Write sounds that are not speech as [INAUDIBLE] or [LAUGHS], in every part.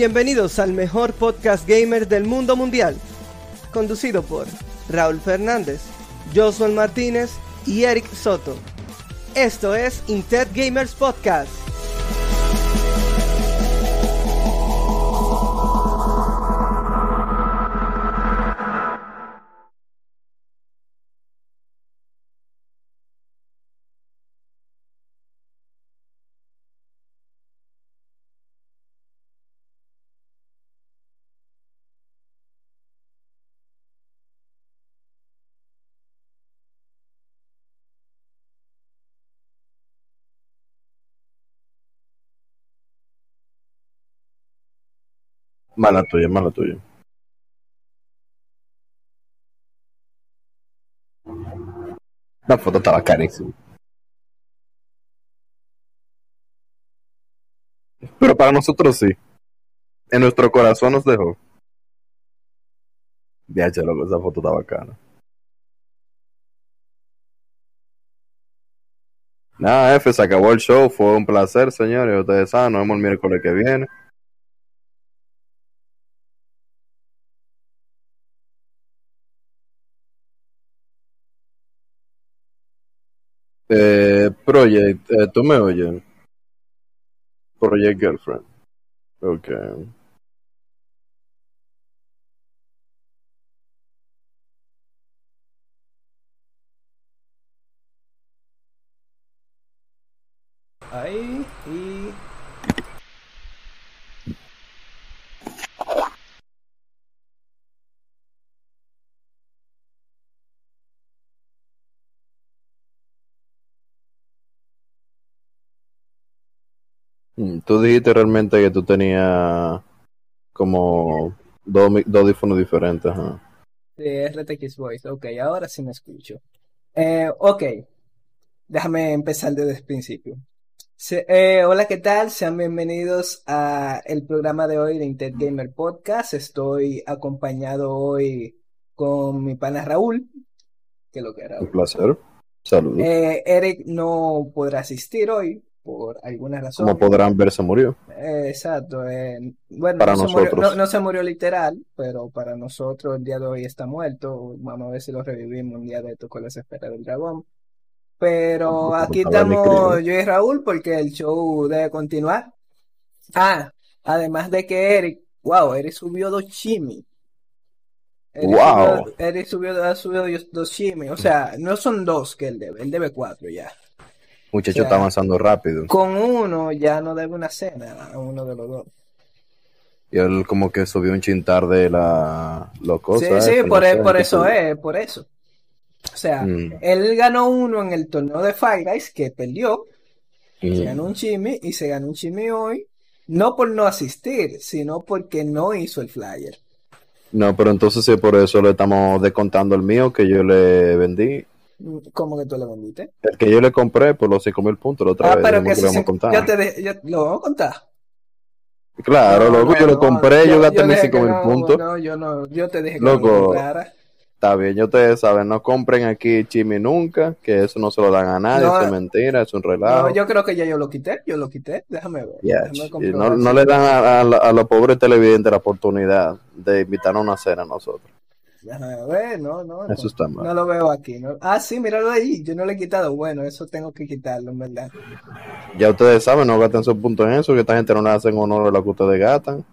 Bienvenidos al mejor podcast gamer del mundo mundial, conducido por Raúl Fernández, Josué Martínez y Eric Soto. Esto es Intet Gamers Podcast. Mala tuya, mala tuya. La foto estaba carísima. Pero para nosotros sí. En nuestro corazón nos dejó. Viaje, loco, esa foto está bacana. Nada, F, se acabó el show. Fue un placer, señores. Ustedes saben, nos vemos el miércoles que viene. Eh, Project, eh, ¿tú me oyes? Project Girlfriend. Ok. Ahí y... Mm, Tú dijiste realmente que tú tenías como dos, dos audífonos diferentes. ajá. de RTX Voice. Ok, ahora sí me escucho. Eh, ok, déjame empezar desde el principio. Se- eh, hola, ¿qué tal? Sean bienvenidos a el programa de hoy de Intet Gamer Podcast. Estoy acompañado hoy con mi pana Raúl, que lo que es Un Raúl. placer. Saludos. Eh, Eric no podrá asistir hoy por alguna razón. Como podrán ver, se murió. Eh, exacto. eh, bueno, Para no se murió, nosotros. no, no se murió literal, pero para nosotros el día de hoy está muerto. Vamos a ver si lo revivimos un día de esto con las esferas del dragón. Pero aquí estamos yo y Raúl porque el show debe continuar. Ah, además de que Eric, wow, Eric subió dos chimis. Eric Wow. subió, Eric subió, ha subido dos chimis. O sea, no son dos que él debe, él debe cuatro ya. Muchacho O sea, está avanzando rápido. Con uno ya no debe una cena a uno de los dos. Y él como que subió un chintar de la... Lo Sí, cosa sí, por, e- por eso es, por eso. O sea, Mm, él ganó uno en el torneo de Five Guys que perdió, se ganó mm. un chimi y se ganó un chimi hoy, no por no asistir, sino porque no hizo el flyer. No, pero entonces sí, por eso le estamos descontando el mío que yo le vendí. ¿Cómo que tú le vendiste? El que yo le compré por los 5 mil puntos la otra Ah, vez. pero que que a yo te de- yo- lo vamos a contar. Claro, No, loco, no, yo le no, compré, yo yo, gasté yo mis dije 5 que mil no, puntos. no, yo no, yo te dije que no lo comprara. está bien, ya ustedes saben, no compren aquí chimi nunca, que eso no se lo dan a nadie, eso es No, mentira, es un no, relajo. yo creo que ya yo lo quité, yo lo quité, déjame ver, déjame no, no le yo dan lo a, a, a los pobres televidentes la oportunidad de invitarnos a una cena a nosotros. No, no, Eso está mal. no lo veo aquí. ¿no? Ah, sí, míralo ahí, yo no lo he quitado. Bueno, eso tengo que quitarlo, en verdad. Ya ustedes saben, no gasten sus puntos en eso, que esta gente no le hacen honor a lo que ustedes gastan.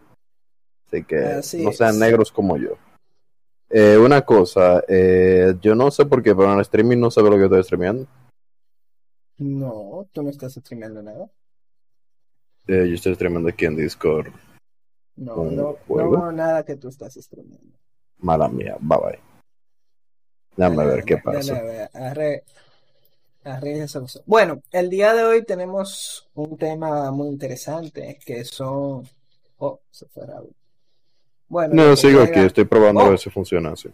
Así que Así no sean es. negros como yo. Eh, una cosa, eh, yo no sé por qué, pero en el streaming no sé lo que estoy streameando. No, tú no estás streameando nada. Eh, yo estoy streameando aquí en Discord No, no, no veo nada que tú estás streameando. Mala mía, bye bye. Déjame ver qué pasa. dale, arre, arre esa cosa. Bueno, el día de hoy tenemos un tema muy interesante que son. Oh, se fue Raúl. Bueno, No, sigo aquí, estoy probando a Oh, ver si funciona así.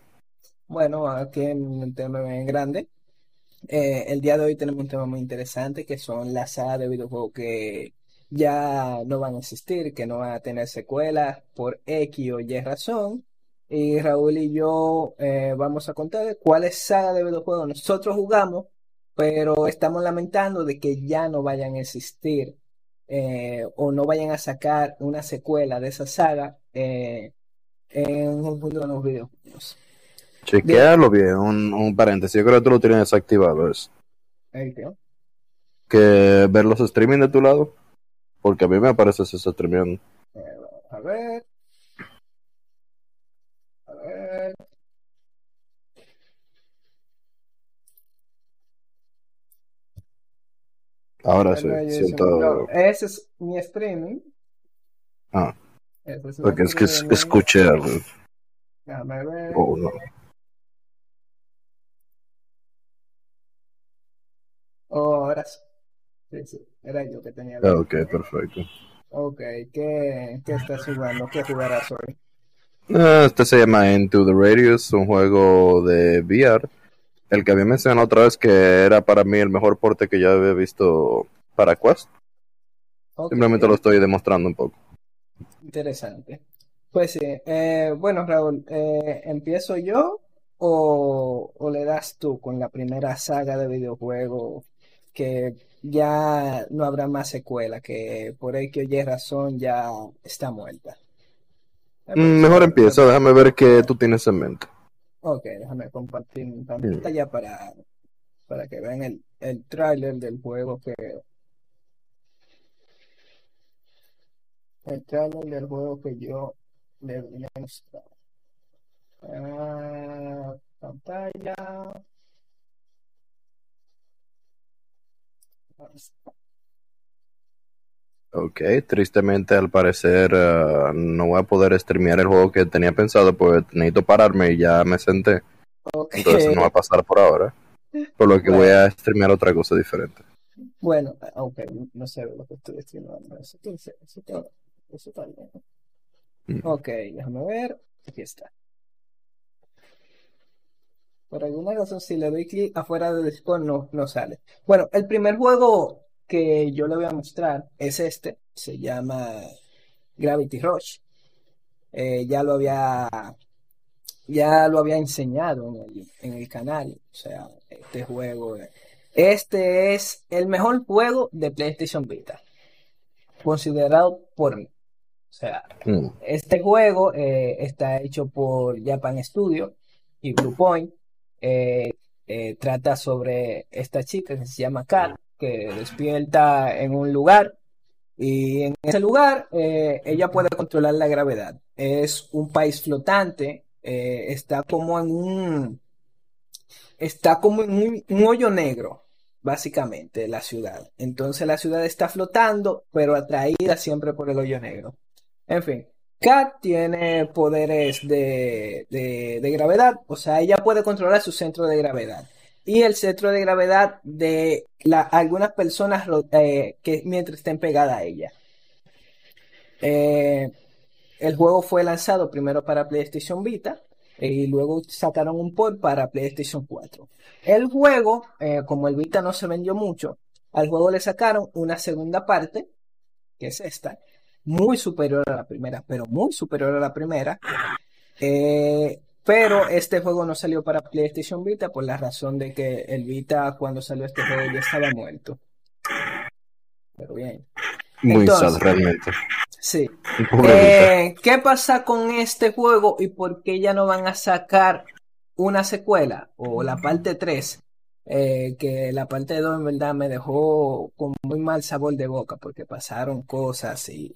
bueno, aquí en un tema bien grande. Eh, el día de hoy tenemos un tema muy interesante que son las sagas de videojuegos que ya no van a existir, que no van a tener secuelas por X o Y razón. Y Raúl y yo eh, vamos a contar cuáles sagas de videojuegos nosotros jugamos, pero estamos lamentando de que ya no vayan a existir eh, o no vayan a sacar una secuela de esa saga eh, en un mundo de los videojuegos. Chequealo bien, un, un paréntesis. Yo creo que tú lo tienes desactivado eso. Que ver los streaming de tu lado. Porque a mí me aparece ese streaming. A ver. A ver. Ahora sí, siento. no, ese es mi streaming. Ah, es porque es que escuché algo. Déjame ver. Oh, no. Oh, ahora sí. Sí, sí, era yo que tenía. Ah, Ok, perfecto. Ok, ¿qué, qué estás jugando? ¿Qué jugarás hoy? Ah, Este se llama Into the Radius, un juego de VR. El que había mencionado otra vez que era para mí el mejor porte que yo había visto para Quest. Simplemente lo estoy demostrando un poco. Interesante. Pues sí, eh, bueno, Raúl, eh, ¿empiezo yo o, o le das tú con la primera saga de videojuego que ya no habrá más secuela, que por ahí que oye razón ya está muerta? Mm, Mejor empiezo, déjame ver qué tú tienes en mente. Ok, déjame compartir mi pantalla para, para que vean el, el tráiler del juego que... El tráiler del juego que yo le vine a mostrar. Ah, pantalla. Ok, tristemente al parecer eh, no voy a poder streamear el juego que tenía pensado porque necesito pararme y ya me senté. Ok. Entonces no va a pasar por ahora. Por lo que voy a streamear otra cosa diferente. Bueno, ok, no sé lo que estoy diciendo. Eso, eso, eso, bien. Mm. Ok, déjame ver. Aquí está. Por alguna razón, si le doy clic afuera del Discord, no, no sale. Bueno, el primer juego que yo le voy a mostrar es este. Se llama Gravity Rush. Eh, ya lo había, ya lo había enseñado en el, en el canal. O sea, este juego. eh, Este es el mejor juego de PlayStation Vita. Considerado por mí. O sea, Mm. este juego eh, está hecho por Japan Studio y Bluepoint. Eh, eh, trata sobre esta chica que se llama Kat, que despierta en un lugar y en ese lugar eh, ella puede controlar la gravedad. Es un país flotante, eh, está como en un, está como en un, hoyo negro, básicamente, la ciudad. Entonces la ciudad está flotando, pero atraída siempre por el hoyo negro. En fin, Kat tiene poderes de, de- de gravedad, o sea, ella puede controlar su centro de gravedad. Y el centro de gravedad de algunas personas eh, que mientras estén pegadas a ella. Eh, el juego fue lanzado primero para PlayStation Vita eh, y luego sacaron un port para PlayStation 4. El juego, como el Vita no se vendió mucho, al juego le sacaron una segunda parte, que es esta, muy superior a la primera, pero muy superior a la primera. Pero este juego no salió para PlayStation Vita por la razón de que el Vita cuando salió este juego ya estaba muerto. Pero bien. Muy sad realmente. Sí. Eh, ¿qué pasa con este juego y por qué ya no van a sacar una secuela o la parte 3? Eh, que la parte 2 en verdad me dejó con muy mal sabor de boca porque pasaron cosas y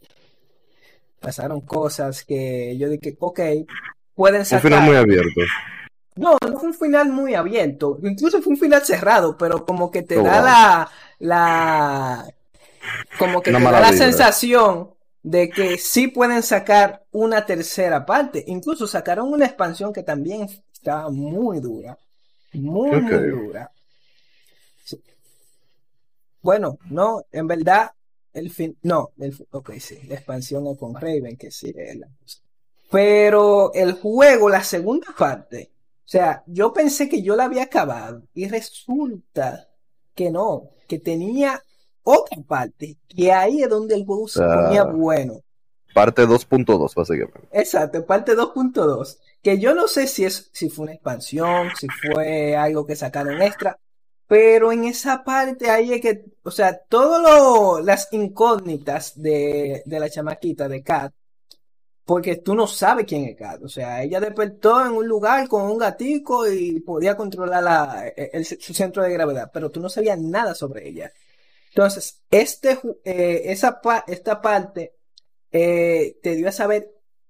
pasaron cosas que yo dije, ok, pueden Un sacar. final muy abierto. No, no fue un final muy abierto, incluso fue un final cerrado, pero como que te Oh, da wow. la, la, como que Una te da la sensación de que sí pueden sacar una tercera parte. Incluso sacaron una expansión que también estaba muy dura, muy, muy dura. Sí. Bueno, no, en verdad, el fin, no, el, ok, sí, la expansión es con Raven, que sí es la cosa. Pero el juego, la segunda parte, o sea, yo pensé que yo la había acabado y resulta que no, que tenía otra parte, que ahí es donde el juego se Ah. ponía bueno. Parte 2.2, básicamente. Exacto, parte 2.2, que yo no sé si es, si fue una expansión, si fue algo que sacaron extra, Pero en esa parte ahí es que, o sea, todas las incógnitas de, de la chamaquita de Kat, porque tú no sabes quién es Kat. O sea, ella despertó en un lugar con un gatico y podía controlar la, el- su centro de gravedad, pero tú no sabías nada sobre ella. Entonces, este, eh, esa esta parte eh, te dio a saber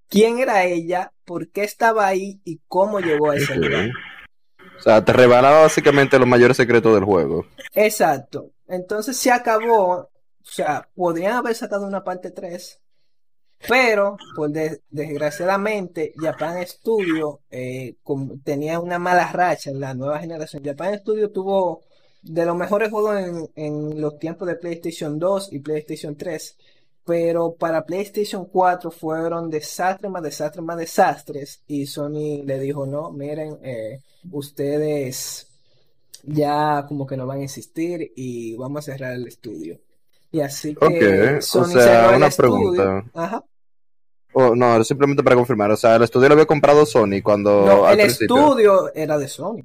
quién era ella, por qué estaba ahí y cómo llegó a ese lugar. O sea, te revelaba básicamente los mayores secretos del juego. Exacto. Entonces se acabó. O sea, podrían haber sacado una parte 3, pero por des- desgraciadamente Japan Studio eh, tenía una mala racha en la nueva generación. Japan Studio tuvo de los mejores juegos en, en los tiempos de PlayStation 2 y PlayStation 3, pero para PlayStation 4 fueron desastres más desastres más desastres y Sony le dijo, no, miren, eh, ustedes ya como que no van a insistir y vamos a cerrar el estudio. Y así que Ok, o Sony sea, una pregunta. Ajá. Oh, no, simplemente para confirmar. O sea, el estudio lo había comprado Sony cuando No, el principio. estudio era de Sony.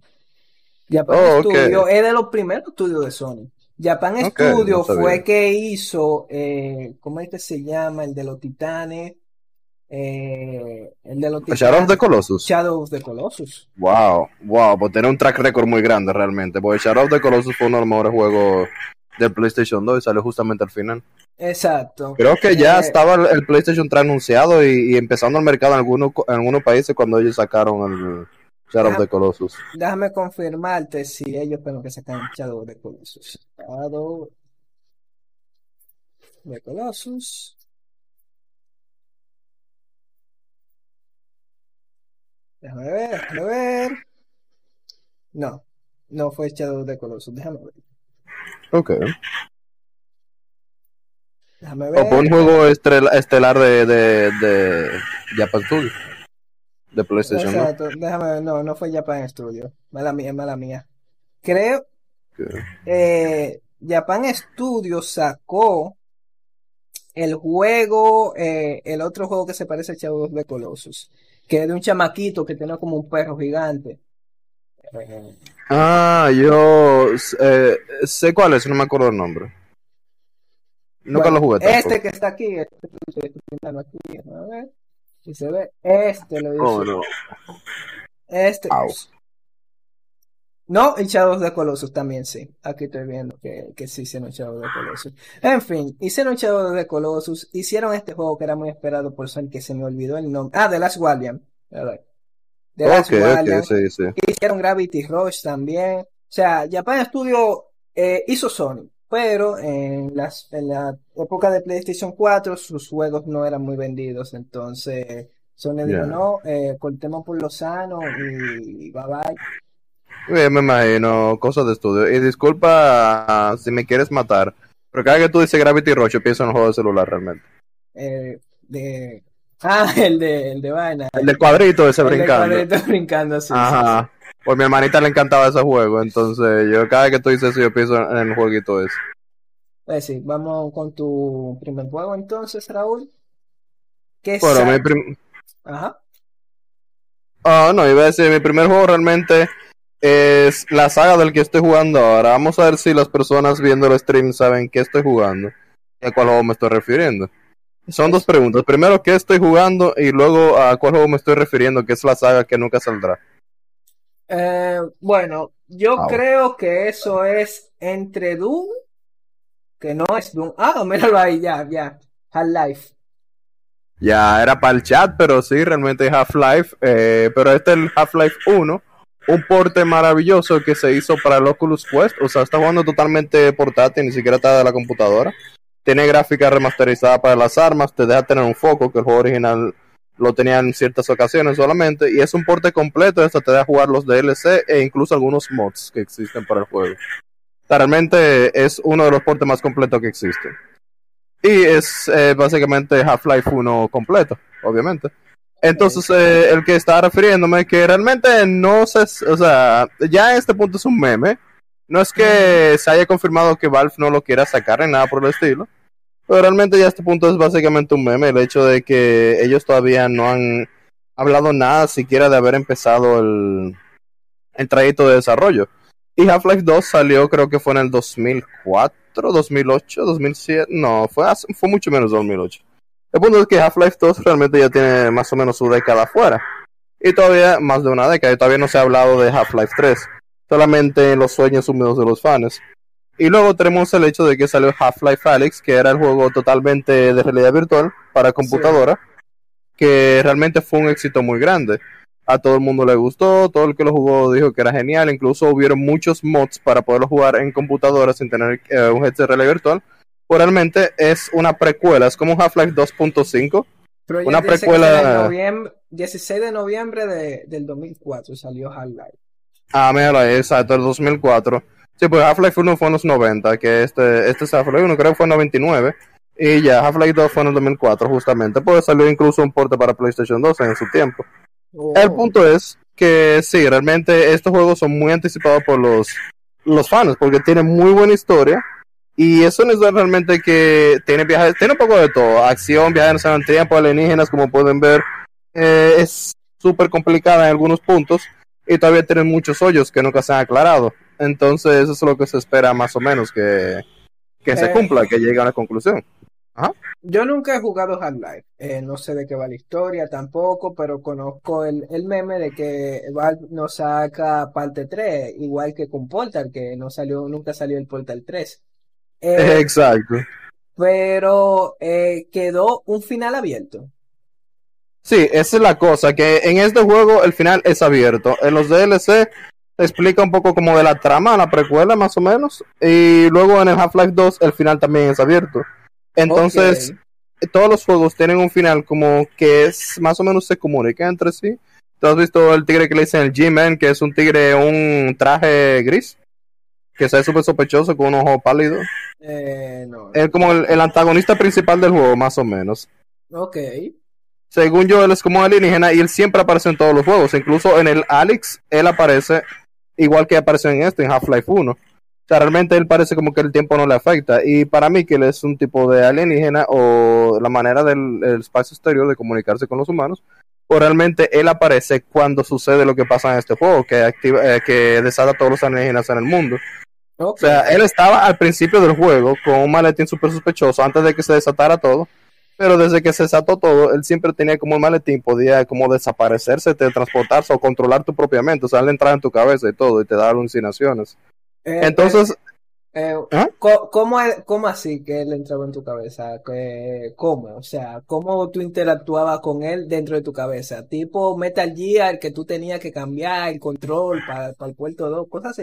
Japan Oh. Studio es de los primeros estudios de Sony. Japan Ok, Studio no fue que hizo, eh, ¿cómo es que se llama? El de los titanes. Eh, el de los Shadow of the titanes. Colossus. Shadow of the Colossus. Wow, wow, pues tiene un track record muy grande realmente. Porque Shadow of the Colossus fue uno de los mejores juegos del PlayStation 2 y salió justamente al final. Exacto. Creo que ya Eh, estaba el, PlayStation 3 anunciado y, y empezando el mercado en algunos, en algunos países cuando ellos sacaron el Shadow of the Colossus. Déjame confirmarte si ellos fueron que sacan Shadow of the Colossus. Shadow de Colossus. Déjame ver, déjame ver. No, no fue Shadow of the Colossus. Déjame ver. Ok. Déjame O ver. un juego estrel- estelar de, de, de Japan Studio. De PlayStation 2. Exacto, déjame ver. No, no fue Japan Studio. Mala mía, mala mía. Creo eh, Japan Studio sacó el juego, eh, el otro juego que se parece a Shadow of the Colossus, que es de un chamaquito que tiene como un perro gigante. Ah, yo eh, sé cuál es, no me acuerdo el nombre. Nunca bueno, lo jugué tampoco. este que está aquí, este que pintando aquí, a ver si se ve, este lo hizo, Oh, no. este Au. hizo. No, y Shadow of the Colossus también sí. Aquí estoy viendo que, que sí hicieron Shadow of the Colossus. En fin, hicieron Shadow of the Colossus, hicieron este juego que era muy esperado por Sony, que se me olvidó el nombre. Ah, The Last Guardian. The Last Ok, Guardian. ok, sí, sí. Hicieron Gravity Rush también. O sea, Japan Studio eh, hizo Sony, pero en las, en la época de PlayStation 4 sus juegos no eran muy vendidos. Entonces, Sony dijo, no, eh, cortemos por lo sano y bye bye. Bien, me imagino, cosas de estudio. Y disculpa si me quieres matar, pero cada vez que tú dices Gravity Rush, yo pienso en un juego de celular realmente. Eh, de... Ah, [LAUGHS] el de, el de vaina. El del cuadrito ese El brincando. cuadrito [LAUGHS] brincando, sí, sí, Ajá. Pues mi hermanita le encantaba ese juego, entonces yo cada vez que tú dices eso, yo pienso en el jueguito ese. sí. Pues sí, vamos con tu primer juego entonces, Raúl. ¿Qué Bueno, sa- mi prim- Ajá. Ah, no, iba a decir, mi primer juego realmente es la saga del que estoy jugando ahora. Vamos a ver si las personas viendo el stream saben qué estoy jugando y a cuál juego me estoy refiriendo. Son dos preguntas. Primero, ¿qué estoy jugando? Y luego, ¿a cuál juego me estoy refiriendo? Que es la saga que nunca saldrá. Eh, bueno, yo creo que eso es entre Doom, que no es Doom. Ah, [LAUGHS] míralo ahí, ya, ya. Half-Life. Ya era para el chat, pero sí, realmente es Half-Life. eh, pero este es el Half-Life 1. Un porte maravilloso que se hizo para el Oculus Quest. O sea, está jugando totalmente portátil, ni siquiera está de la computadora. Tiene gráfica remasterizada para las armas. Te deja tener un foco, que el juego original lo tenía en ciertas ocasiones solamente. Y es un porte completo. Esto te deja jugar los DLC e incluso algunos mods que existen para el juego. Realmente es uno de los portes más completos que existen. Y es eh, básicamente Half-Life 1 completo, obviamente. Entonces, eh, el que estaba refiriéndome que realmente no sé, o sea, ya en este punto es un meme. No es que se haya confirmado que Valve no lo quiera sacar ni nada por el estilo. Pero realmente ya este punto es básicamente un meme. El hecho de que ellos todavía no han hablado nada siquiera de haber empezado el, trayecto de desarrollo. Y Half-Life 2 salió creo que fue en el 2004, 2008, 2007, no, fue, fue mucho menos 2008. El punto es que Half-Life 2 realmente ya tiene más o menos su década afuera. Y todavía más de una década, y todavía no se ha hablado de Half-Life 3, solamente en los sueños húmedos de los fans. Y luego tenemos el hecho de que salió Half-Life Alyx, que era el juego totalmente de realidad virtual para computadora, que realmente fue un éxito muy grande a todo el mundo le gustó, todo el que lo jugó dijo que era genial, incluso hubieron muchos mods para poderlo jugar en computadora sin tener eh, un headset realidad virtual. Pues realmente es una precuela, es como Half-Life 2.5. Una precuela. 16 de noviembre de, del 2004 salió Half-Life. Ah, mira, exacto, el 2004. Sí, pues Half-Life 1 fue en los 90, que este, este Half-Life 1 creo que fue en 99. Y ya, Half-Life 2 fue en el 2004, justamente. Pues salió incluso un porte para PlayStation 2 en su tiempo. El oh. punto es que sí, realmente estos juegos son muy anticipados por los, los fans, porque tienen muy buena historia. Y eso no es realmente que tiene viajes, tiene un poco de todo, acción, viajes en el tiempo, alienígenas, como pueden ver, eh, es súper complicada en algunos puntos y todavía tienen muchos hoyos que nunca se han aclarado. Entonces eso es lo que se espera más o menos que, que se eh. cumpla, que llegue a una conclusión. Yo nunca he jugado Half-Life, eh, no sé de qué va la historia tampoco, pero conozco el, el meme de que Valve no saca parte 3, igual que con Portal, que no salió, nunca salió el Portal 3. Eh, Exacto. Pero eh, quedó un final abierto. Sí, esa es la cosa, que en este juego el final es abierto. En los DLC explica un poco como de la trama, la precuela más o menos, y luego en el Half-Life 2 el final también es abierto. Entonces, todos los juegos tienen un final como que es más o menos se comunica entre sí. ¿Tú has visto el tigre que le dicen el G-Man, que es un tigre, un traje gris? Que se ve súper sospechoso con un ojo pálido. Eh, no. Es como el, antagonista principal del juego, más o menos. Ok. Según yo, él es como alienígena y él siempre aparece en todos los juegos. Incluso en el Alex, él aparece igual que apareció en este, en Half-Life 1 realmente él parece como que el tiempo no le afecta. Y para mí que él es un tipo de alienígena o la manera del espacio exterior de comunicarse con los humanos, o realmente él aparece cuando sucede lo que pasa en este juego, que activa, eh, que desata a todos los alienígenas en el mundo. O sea, él estaba al principio del juego con un maletín súper sospechoso antes de que se desatara todo. Pero desde que se desató todo, él siempre tenía como el maletín, podía como desaparecerse, transportarse o controlar tu propia mente. O sea, él entraba en tu cabeza y todo y te daba alucinaciones. Eh, Entonces... Eh, ¿Ah? ¿cómo, así que él entraba en tu cabeza? ¿Cómo? O sea, ¿cómo tú interactuabas con él dentro de tu cabeza? Tipo Metal Gear que tú tenías que cambiar el control para, el puerto 2, cosas así.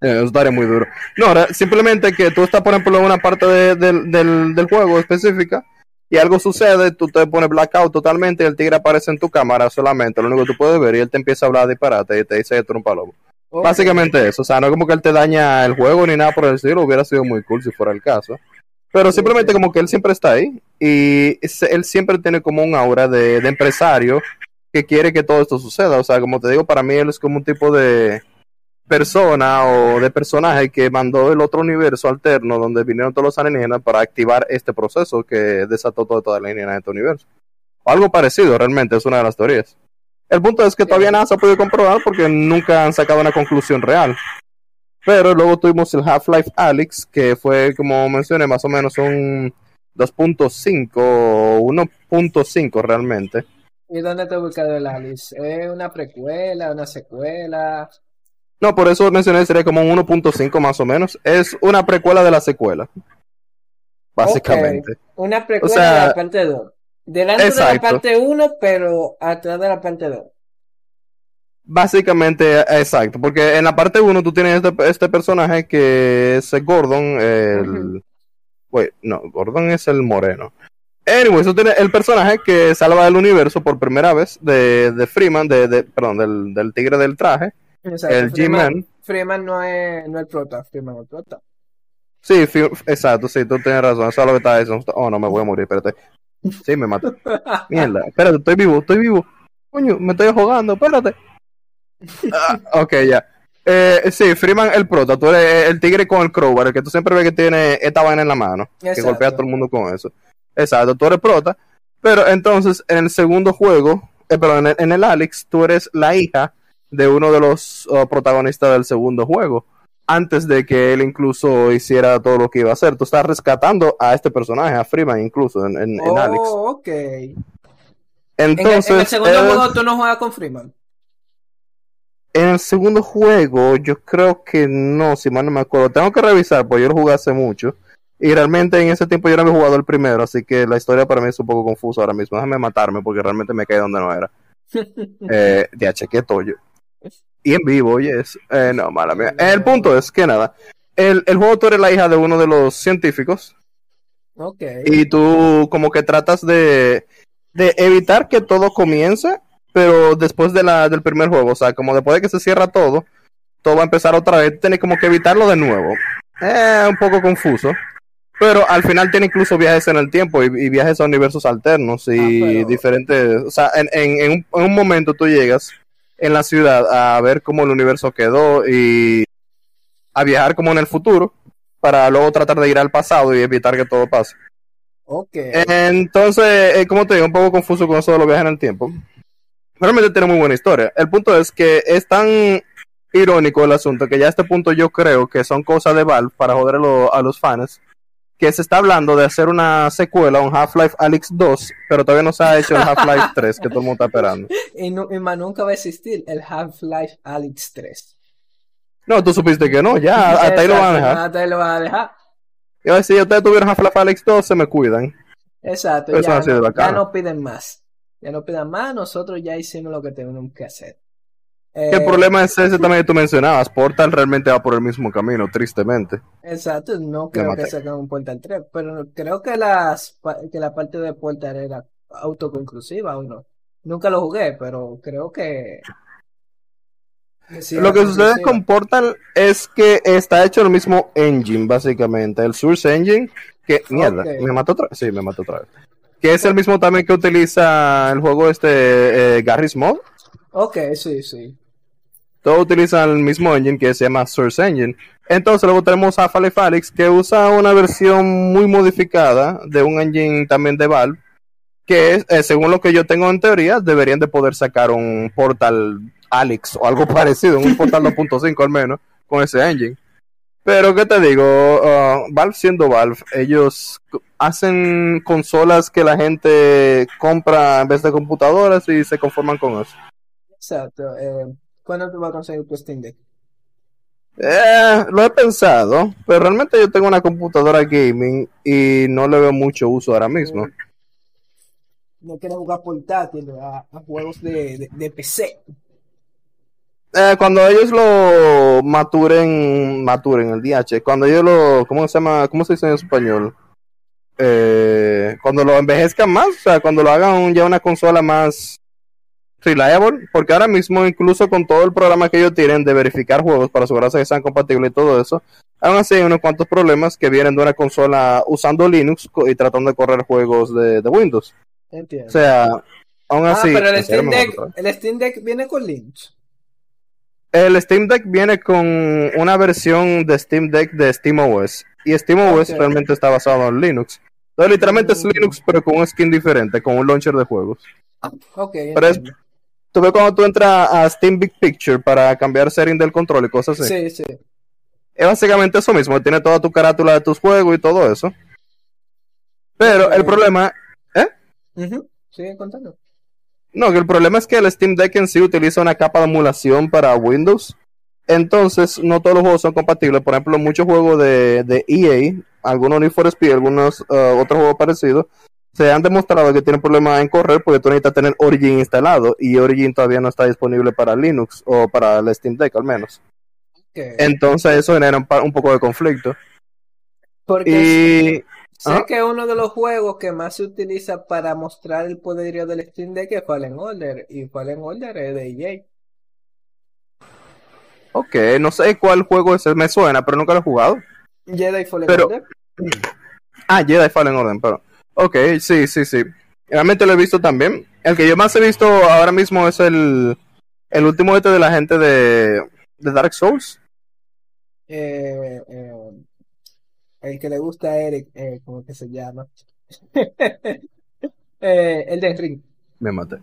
Eh, eso estaría muy duro. No, simplemente que tú estás, por ejemplo, en una parte del, del, juego específica y algo sucede, tú te pones blackout totalmente y el tigre aparece en tu cámara solamente, lo único que tú puedes ver y él te empieza a hablar de disparate y te dice que tú eres un palomo. Básicamente eso, o sea, no es como que él te daña el juego ni nada por el estilo, hubiera sido muy cool si fuera el caso. Pero simplemente como que él siempre está ahí y él siempre tiene como un aura de, empresario que quiere que todo esto suceda. O sea, como te digo, para mí él es como un tipo de persona o de personaje que mandó el otro universo alterno donde vinieron todos los alienígenas para activar este proceso que desató todo, toda la alienígenas de este universo. O algo parecido, realmente, es una de las teorías. El punto es que todavía nada se ha podido comprobar porque nunca han sacado una conclusión real. Pero luego tuvimos el Half-Life Alyx, que fue, como mencioné, más o menos un 2.5 o 1.5 realmente. ¿Y dónde te ubicado el Alyx? ¿Es una precuela, una secuela? No, por eso mencioné sería como un 1.5 más o menos. Es una precuela de la secuela. Básicamente. Una precuela de la parte 2. Delante de la parte 1, pero atrás de la parte 2. Básicamente, exacto, porque en la parte 1 tú tienes este, este, personaje que es Gordon, el... no, Gordon es el moreno. Anyway, tú tienes el personaje que salva el universo por primera vez de, de Freeman, de, de, perdón, del, del tigre del traje, el G-Man. Freeman no es, no el prota, Freeman es el prota. Sí, exacto, sí, tú tienes razón, eso es lo que está diciendo. Oh, no, me voy a morir, espérate. Sí, me mato. [LAUGHS] Mierda, espérate, estoy vivo, estoy vivo. Coño, me estoy ahogando, espérate. Ah, ok, ya. Eh, sí, Freeman el prota, tú eres el tigre con el crowbar, el que tú siempre ves que tiene esta vaina en la mano, que golpea a todo el mundo con eso. Exacto, tú eres prota, pero entonces en el segundo juego, eh, perdón, en el, en el Alex, tú eres la hija de uno de los uh, protagonistas del segundo juego. antes de que él incluso hiciera todo lo que iba a hacer. Tú estás rescatando a este personaje, a Freeman incluso, en, en, en Oh, Alex. ok. En Entonces, el, en el segundo él- juego tú no juegas con Freeman. en el segundo juego, yo creo que no, si mal no me acuerdo. Tengo que revisar, porque yo lo jugué hace mucho. Y realmente en ese tiempo yo no había jugado el primero, así que la historia para mí es un poco confusa ahora mismo. Déjame matarme porque realmente me caí donde no era. [LAUGHS] Eh, ya chequé Toyo. Y en vivo, yes. Eh, no, mala mía. El punto es que nada. El, el juego tú eres la hija de uno de los científicos Ok. y tú como que tratas de, de evitar que todo comience, pero después de la, del primer juego, o sea, como después de que se cierra todo, todo va a empezar otra vez, tienes como que evitarlo de nuevo. Eh, un poco confuso. Pero al final tiene incluso viajes en el tiempo y, y viajes a universos alternos y Ah, pero- diferentes... O sea, en, en, en un, en un momento tú llegas en la ciudad a ver cómo el universo quedó y a viajar como en el futuro para luego tratar de ir al pasado y evitar que todo pase. Ok. Entonces, eh, como te digo, un poco confuso con eso de los viajes en el tiempo. Realmente tiene muy buena historia. El punto es que es tan irónico el asunto que ya a este punto yo creo que son cosas de Valve para joder a los fans. Que se está hablando de hacer una secuela, un Half-Life Alyx 2, pero todavía no se ha hecho el Half-Life [LAUGHS] 3 que todo el mundo está esperando. Y, más nunca va a existir el Half-Life Alyx 3. No, tú supiste que no, ya, hasta ahí lo van a Exacto, dejar. Hasta ahí lo van a dejar. Y a ver, si ustedes tuvieron Half-Life Alyx 2, se me cuidan. Exacto. Ya, no, ya no piden más. Ya no pidan más. Nosotros ya hicimos lo que tenemos que hacer. Que el Eh, problema es ese también que tú mencionabas. Portal realmente va por el mismo camino, tristemente. Exacto, no creo que saquen un Portal 3, pero creo que las que la parte de Portal era autoconclusiva o no. Nunca lo jugué, pero creo que sí Lo que sucede con Portal es que está hecho el mismo engine, básicamente. El Source Engine, que mierda, me mató otra vez. Sí, me mató otra vez. Que es el mismo también que utiliza el juego este eh, Garry's Mod. Ok, sí, sí. Todos utilizan el mismo engine que se llama Source Engine. Entonces luego tenemos a Alyx que usa una versión muy modificada de un engine también de Valve. Que es, eh, según lo que yo tengo en teoría, deberían de poder sacar un Portal Alyx o algo [LAUGHS] parecido, un Portal 2.5 al menos, con ese engine. Pero, ¿qué te digo? Uh, Valve siendo Valve, ellos hacen consolas que la gente compra en vez de computadoras y se conforman con eso. Exacto. Eh, ¿cuándo tú vas a conseguir tu Steam Deck? Eh, lo he pensado, pero realmente yo tengo una computadora gaming y no le veo mucho uso ahora mismo. No quieres jugar portátil a, a juegos de, de, de PC. Eh, cuando ellos lo maturen, maturen el DH, cuando ellos lo, ¿cómo se llama? ¿Cómo se dice en español? Eh, cuando lo envejezcan más, o sea, cuando lo hagan ya una consola más reliable, porque ahora mismo incluso con todo el programa que ellos tienen de verificar juegos para asegurarse que sean compatibles y todo eso, aún así hay unos cuantos problemas que vienen de una consola usando Linux y tratando de correr juegos de, de Windows. Entiendo. O sea, aún ah, así... pero el Steam Deck, el Steam Deck viene con Linux. El Steam Deck viene con una versión de Steam Deck de SteamOS. Y SteamOS realmente está basado en Linux. Entonces, literalmente es Mm. Linux, pero con un skin diferente, con un launcher de juegos. Ok, Pero es-. Tú ves cuando tú entras a Steam Big Picture para cambiar setting del control y cosas así. Sí, sí. Es básicamente eso mismo. Tiene toda tu carátula de tus juegos y todo eso. Pero el problema Ujú. Sigue contando. No, que el problema es que el Steam Deck en sí utiliza una capa de emulación para Windows. Entonces, no todos los juegos son compatibles. Por ejemplo, muchos juegos de, de EA, algunos Need for Speed, algunos uh, otros juegos parecidos, se han demostrado que tienen problemas en correr porque tú necesitas tener Origin instalado y Origin todavía no está disponible para Linux o para el Steam Deck al menos. Entonces, eso genera un, poco de conflicto. Porque Y sé que uno de los juegos que más se utiliza para mostrar el poderío del Steam Deck es Fallen Order. Y Fallen Order es de E EA. Ok, no sé cuál juego ese me suena, pero nunca lo he jugado. Jedi Fallen Pero- Order. Ah, Jedi Fallen Order, pero. Ok, sí, sí, sí. Realmente lo he visto también. El que yo más he visto ahora mismo es el, el último este de la gente de, de Dark Souls. Eh, eh, el que le gusta a Eric, eh, ¿cómo que se llama? [LAUGHS] eh, el de Ring. Me maté.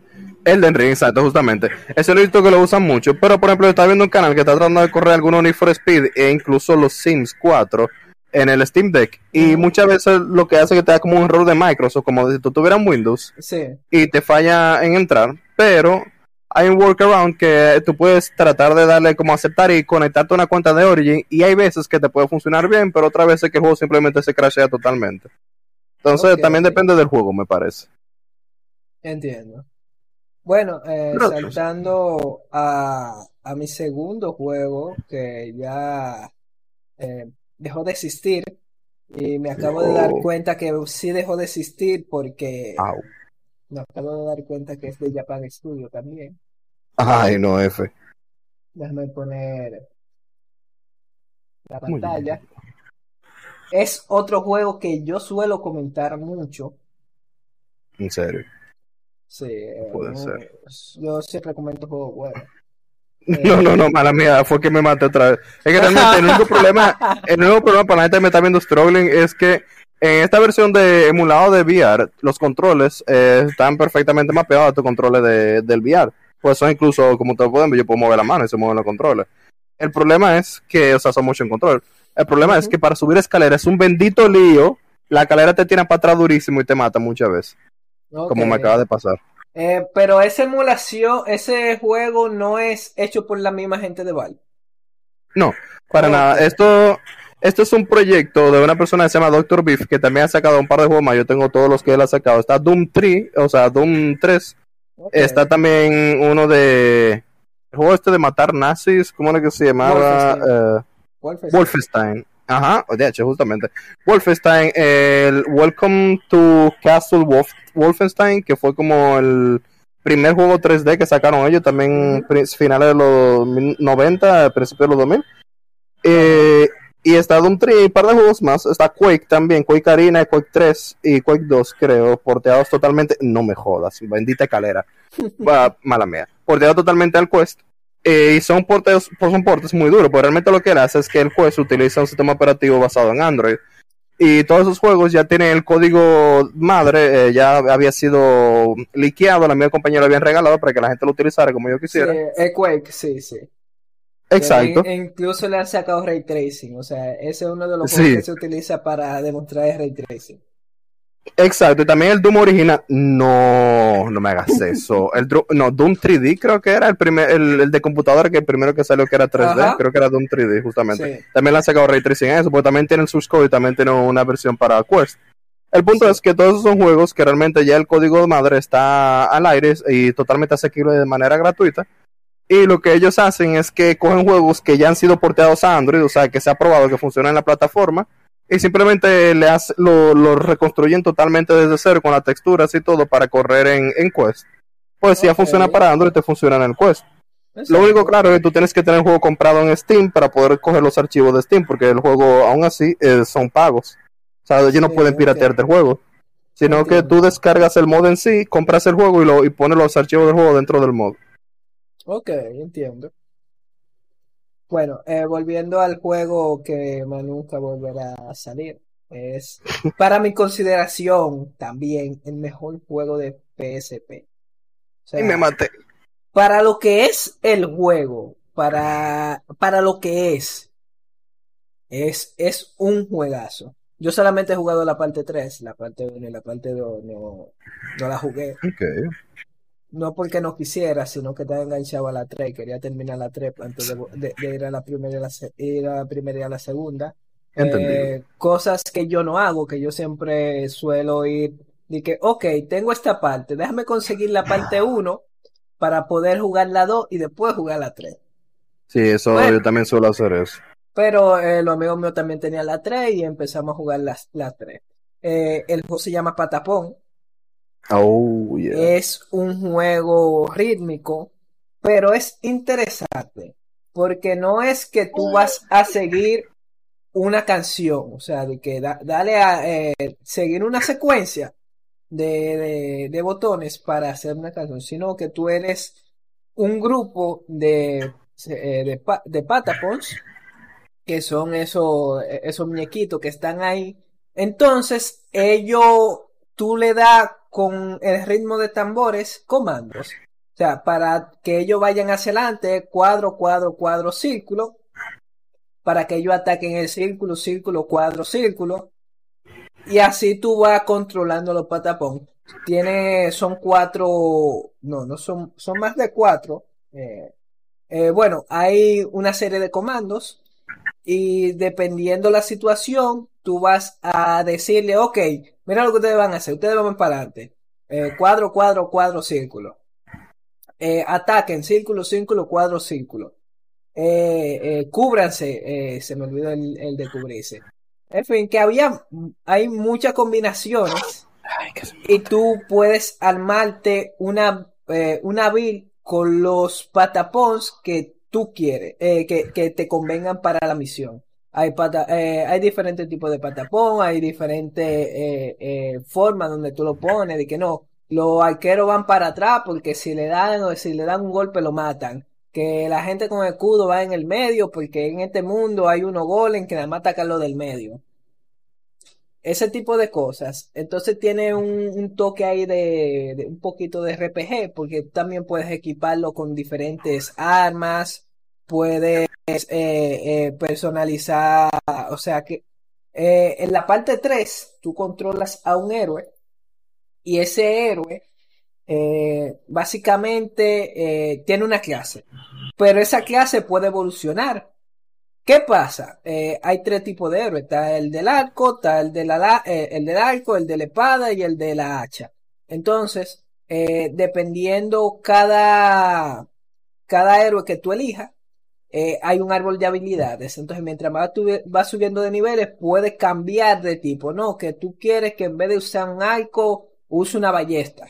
Elden Ring, exacto, justamente. Ese lo he visto que lo usan mucho. Pero, por ejemplo, está viendo un canal que está tratando de correr algunos Need for Speed e incluso los Sims 4 en el Steam Deck. Y muchas veces lo que hace es que te da como un error de Microsoft, como si tú tuvieras Windows Sí. y te falla en entrar. Pero hay un workaround que tú puedes tratar de darle como aceptar y conectarte a una cuenta de Origin. Y hay veces que te puede funcionar bien, pero otras veces que el juego simplemente se crashea totalmente. Entonces, también depende del juego, me parece. Entiendo. Bueno, eh, saltando a, a mi segundo juego que ya eh, dejó de existir y me acabo de dar Oh. cuenta que sí dejó de existir porque Au. me acabo de dar cuenta que es de Japan Studio también. Ay, no, F. Déjame poner la pantalla. Es otro juego que yo suelo comentar mucho. En serio. Sí, eh, puede no- ser. yo siempre comento juegos buenos. No, no, no, mala mía, fue que me maté otra vez. Es que realmente el único problema, el único problema para la gente que me está viendo struggling es que en esta versión de emulado de VR, los controles eh, están perfectamente mapeados a tus controles de, del VR. Pues son incluso, como ustedes pueden ver, yo puedo mover la mano y se mueven los controles. El problema es que, o sea, son mucho en control. El problema es que para subir escaleras es un bendito lío. La escalera te tira para atrás durísimo y te mata muchas veces, como me acaba de pasar. Eh, pero esa emulación, ese juego no es hecho por la misma gente de Valve. No, para nada. Esto, esto es un proyecto de una persona que se llama Dr. Beef, que también ha sacado un par de juegos más. Yo tengo todos los que él ha sacado. Está Doom 3, o sea, Doom 3. Ok. Está también uno de... El juego este de matar nazis, ¿cómo era que se llamaba? Wolfenstein. Eh, Wolfenstein. Wolfenstein. Ajá, de hecho, justamente. Wolfenstein, el Welcome to Castle Wolf- Wolfenstein, que fue como el primer juego 3D que sacaron ellos, también finales de los 90, principios de los 2000. Eh, y está Doom 3 y un par de juegos más. Está Quake también, Quake Arena, Quake 3 y Quake 2, creo, porteados totalmente. No me jodas, bendita calera. [LAUGHS] Va, mala mía. Porteados totalmente al Quest. Eh, y son portes, pues son portes muy duros, porque realmente lo que él hace es que el Quest utiliza un sistema operativo basado en Android. Y todos esos juegos ya tienen el código madre, eh, ya había sido liqueado, la misma compañía lo habían regalado para que la gente lo utilizara como yo Sí, quisiera. eh, Quake, sí, sí. Exacto. E- incluso le han sacado ray tracing, o sea, ese es uno de los Sí. juegos que se utiliza para demostrar el ray tracing. Exacto, y también el Doom original. No, no me hagas eso. El no, Doom 3D creo que era el primer, el, el de computadora que el primero que salió que era 3D, Ajá. creo que era Doom 3D justamente. Sí. También le han sacado Ray Tracing eso, porque también tiene el source code y también tiene una versión para Quest. El punto Sí. es que todos esos son juegos que realmente ya el código de madre está al aire y totalmente asequible de manera gratuita. Y lo que ellos hacen es que cogen juegos que ya han sido porteados a Android, o sea, que se ha probado que funcionan en la plataforma, y simplemente le hace- lo, lo reconstruyen totalmente desde cero con las texturas y todo para correr en, en Quest. Pues si ya funciona para Android, te funciona en el Quest. Lo único claro es que tú tienes que tener el juego comprado en Steam para poder coger los archivos de Steam, porque el juego aún así eh, son pagos. O sea, ellos no pueden piratearte el juego. Sino que tú descargas el mod en sí, compras el juego y, lo, y pones los archivos del juego dentro del mod. Ok, entiendo. Bueno, eh, volviendo al juego que más nunca volverá a salir, es para mi consideración también el mejor juego de PSP. O sea, Y me maté. para lo que es el juego, para, para lo que es, es, es un juegazo. Yo solamente he jugado la parte 3, la parte 1 y la parte 2 no, no la jugué. Ok. No porque no quisiera, sino que estaba enganchado a la 3. Quería terminar la 3 antes de, de- de ir a la primera y la, ir a la primera y a la segunda. Eh, cosas que yo no hago, que yo siempre suelo ir. De que, ok, tengo esta parte, déjame conseguir la parte 1 para poder jugar la 2 y después jugar la 3. Sí, eso Bueno. yo también suelo hacer eso. Pero eh, los amigos míos también tenían la 3 y empezamos a jugar las, las 3. Eh, el juego se llama Patapón. Oh. Es un juego rítmico, pero es interesante porque no es que tú vas a seguir una canción, o sea, que da- dale a eh, seguir una secuencia de, de- botones para hacer una canción, sino que tú eres un grupo de, eh, de, de patapons, que son esos, esos muñequitos que están ahí. Entonces, ellos, tú le das con el ritmo de tambores comandos. O sea, para que ellos vayan hacia adelante, cuadro, cuadro, cuadro, círculo. Para que ellos ataquen el círculo, círculo, cuadro, círculo. Y así tú vas controlando los patapón. Tiene, son cuatro, no, no son, son más de cuatro. Eh, eh, bueno, hay una serie de comandos y dependiendo la situación, tú vas a decirle, ok, mira lo que ustedes van a hacer, ustedes van para adelante. Eh, cuadro, cuadro, cuadro, círculo. Eh, ataquen, círculo, círculo, cuadro, círculo. Eh, cúbranse, se me olvidó el, el, de cubrirse. En fin, que había, hay muchas combinaciones y tú puedes armarte una, una build con los patapons que tú quieres, que, que te convengan para la misión. Hay, pata, eh, hay diferentes tipos de patapón, hay diferentes eh, eh, formas donde tú lo pones, de que no, los arqueros van para atrás porque si le dan o si le dan un golpe lo matan. Que la gente con escudo va en el medio porque en este mundo hay unos goles que nada más atacan lo del medio. Ese tipo de cosas. Entonces tiene un, toque ahí de, de, un poquito de RPG porque también puedes equiparlo con diferentes armas, puedes eh, eh, personalizar, o sea que eh, en la parte 3 tú controlas a un héroe y ese héroe básicamente tiene una clase, pero esa clase puede evolucionar. ¿Qué pasa? hay tres tipos de héroes, está el del arco, está el, el del arco, el de la espada y el de la hacha. Entonces, dependiendo cada, cada héroe que tú elijas, eh, hay un árbol de habilidades. Entonces, mientras vas, vas, subiendo de niveles, puedes cambiar de tipo. No, que tú quieres que en vez de usar un arco, use una ballesta.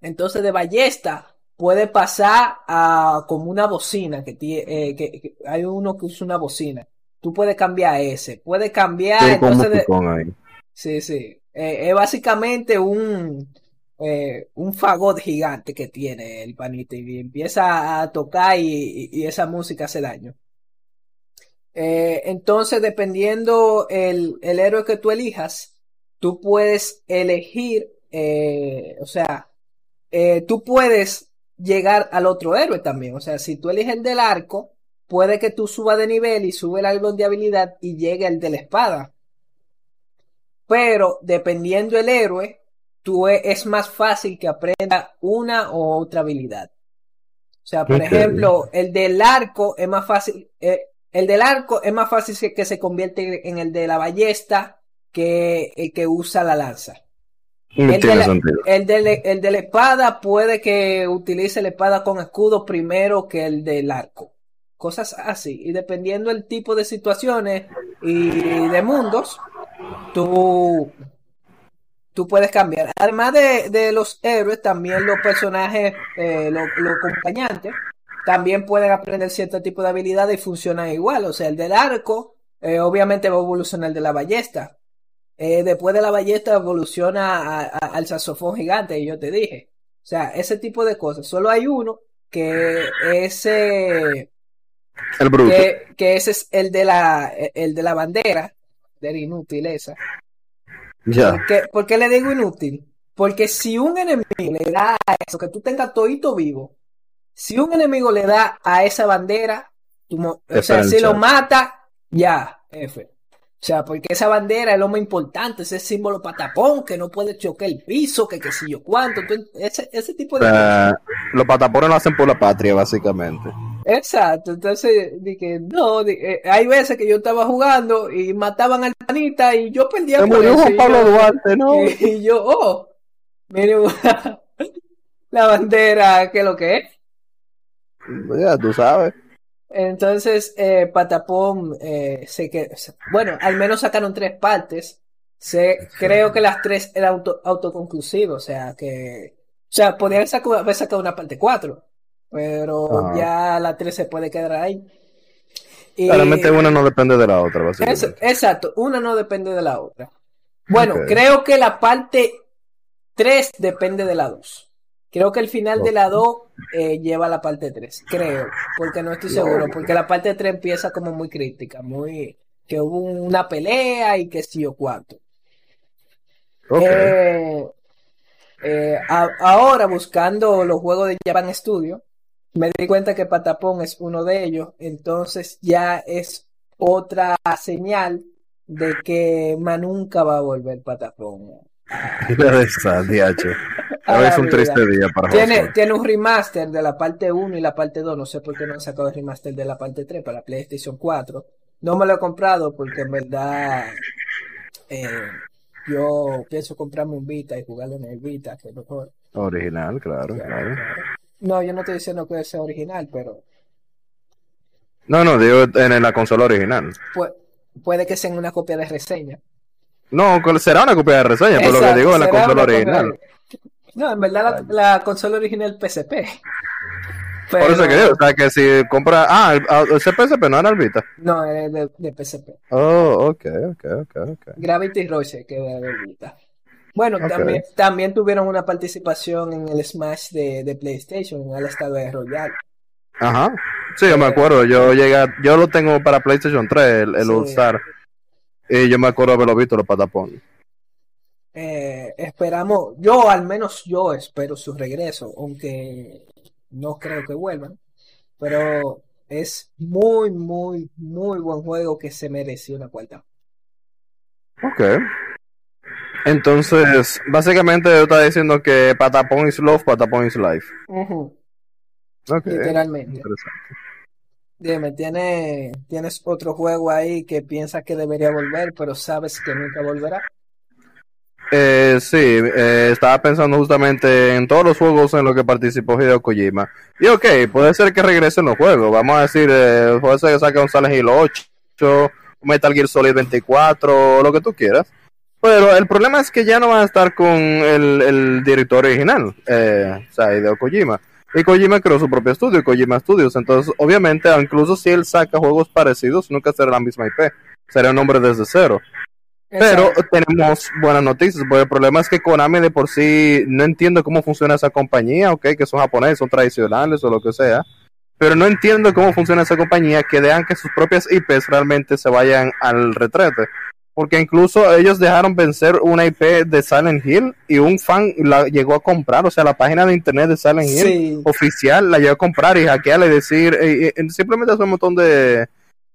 Entonces, de ballesta puede pasar a como una bocina, que, eh, que, hay uno que usa una bocina. Tú puedes cambiar ese. Puedes cambiar. entonces de... Sí, sí. Eh, es básicamente un eh, un fagot gigante que tiene el panita y empieza a tocar y, esa música hace daño. Eh, entonces, dependiendo el, el, héroe que tú elijas, tú puedes elegir, eh, o sea, tú puedes llegar al otro héroe también. O sea, si tú eliges el del arco, puede que tú subas de nivel y sube el árbol de habilidad y llegue el de la espada. Pero dependiendo el héroe, tú e, es más fácil que aprenda una o otra habilidad. O sea, por ejemplo, el del arco es más fácil, eh, el del arco es más fácil que, se convierte en el de la ballesta que el que usa la lanza. El de la, el, de el de la espada puede que utilice la espada con escudo primero que el del arco. Cosas así. Y dependiendo del tipo de situaciones y de mundos, tú tú puedes cambiar. Además de, los héroes, también los personajes, eh, los, acompañantes, también pueden aprender cierto tipo de habilidades y funcionan igual. O sea, el del arco, eh, obviamente va a evolucionar el de la ballesta. Eh, después de la ballesta evoluciona al saxofón gigante, y yo te dije. O sea, ese tipo de cosas. Solo hay uno que es el Que, que, ese es el de la el de la bandera de inútil esa ¿Por, qué, le digo inútil? Porque si un enemigo le da a eso, que tú tengas todito vivo, si un enemigo le da a esa bandera, o sea, si lo mata, ya, F. O sea, porque esa bandera es lo más importante, ese símbolo patapón que no puede chocar el piso, que qué sé yo cuánto, ese, ese tipo de... los patapones lo hacen por la patria, básicamente. Exacto, entonces dije, no, eh, hay veces que yo estaba jugando y mataban al panita y yo perdía Se murió Juan Pablo Duarte, ¿no? Y, yo, oh, mire, [LAUGHS] la bandera, ¿qué es lo que es? Ya, tú sabes. Entonces, eh, Patapón, eh, sé que, bueno, al menos sacaron tres partes. Sé, creo que las tres eran auto, autoconclusivas, o sea que, o sea, podrían haber sacado una parte cuatro pero ya la 3 se puede quedar ahí. Claramente una no depende de la otra, básicamente. exacto, una no depende de la otra. Bueno, creo que la parte 3 depende de la 2. Creo que el final de la 2 eh, lleva a la parte 3, creo, porque no estoy seguro, porque la parte 3 empieza como muy crítica, muy que hubo una pelea y que sí o cuatro. Eh, Eh, a- ahora buscando los juegos de Japan Studio, me di cuenta que Patapón es uno de ellos, entonces ya es otra señal de que más nunca va a volver Patapón. Mira esa, DH. A Hoy la es un vida. triste día para Tiene, tiene un remaster de la parte 1 y la parte 2. No sé por qué no han sacado el remaster de la parte 3 para PlayStation 4. No me lo he comprado porque en verdad eh, yo pienso comprarme un Vita y jugarlo en el Vita, que es mejor. Original, claro, claro. No, yo no estoy diciendo que sea original, pero No, no, digo en la consola original. pu- puede que sea en una copia de reseña. No, será una copia de reseña, por lo que digo en la consola original. No, en verdad la, la consola original PSP. Por eso que digo, o sea, que si compra. Ah, el, ah, ese PSP no era el Vita. No, es de, de PSP. Oh, ok, ok, ok, ok. Gravity Rush que era de Vita. Bueno, también, también tuvieron una participación en el Smash de, de PlayStation, en el estado de Royal. Ajá. Sí, yo me acuerdo. Yo llegué, yo lo tengo para PlayStation 3, el, el Sí. All Star. Y yo me acuerdo haberlo visto, los patapón. Eh, esperamos, yo al menos yo espero su regreso, aunque no creo que vuelvan, pero es muy, muy, muy buen juego que se mereció una cuarta. Ok. Entonces, básicamente está diciendo que patapón is love, patapón is life. Ujú, Ok. Literalmente. Interesante. Dime, ¿tiene, ¿tienes otro juego ahí que piensas que debería volver, pero sabes que nunca volverá? Eh, sí, eh, estaba pensando justamente en todos los juegos en los que participó Hideo Kojima. Y ok, puede ser que regresen los juegos. Vamos a decir, eh, puede ser que saque un Silent Hill 8, un Metal Gear Solid 24, lo que tú quieras. Pero el problema es que ya no van a estar con el, el director original, eh, o sea, Hideo Kojima. Y Kojima creó su propio estudio, Kojima Studios. Entonces, obviamente, incluso si él saca juegos parecidos, nunca será la misma IP. Será un nombre desde cero. Pero tenemos buenas noticias, porque el problema es que Konami de por sí no entiendo cómo funciona esa compañía, ok, que son japoneses, son tradicionales o lo que sea, pero no entiendo cómo funciona esa compañía que dejan que sus propias IPs realmente se vayan al retrete. Porque incluso ellos dejaron vencer una IP de Silent Hill y un fan la llegó a comprar, o sea, la página de internet de Silent Hill Sí, oficial la llegó a comprar y hackearla y decir, eh, eh, simplemente hace un montón de,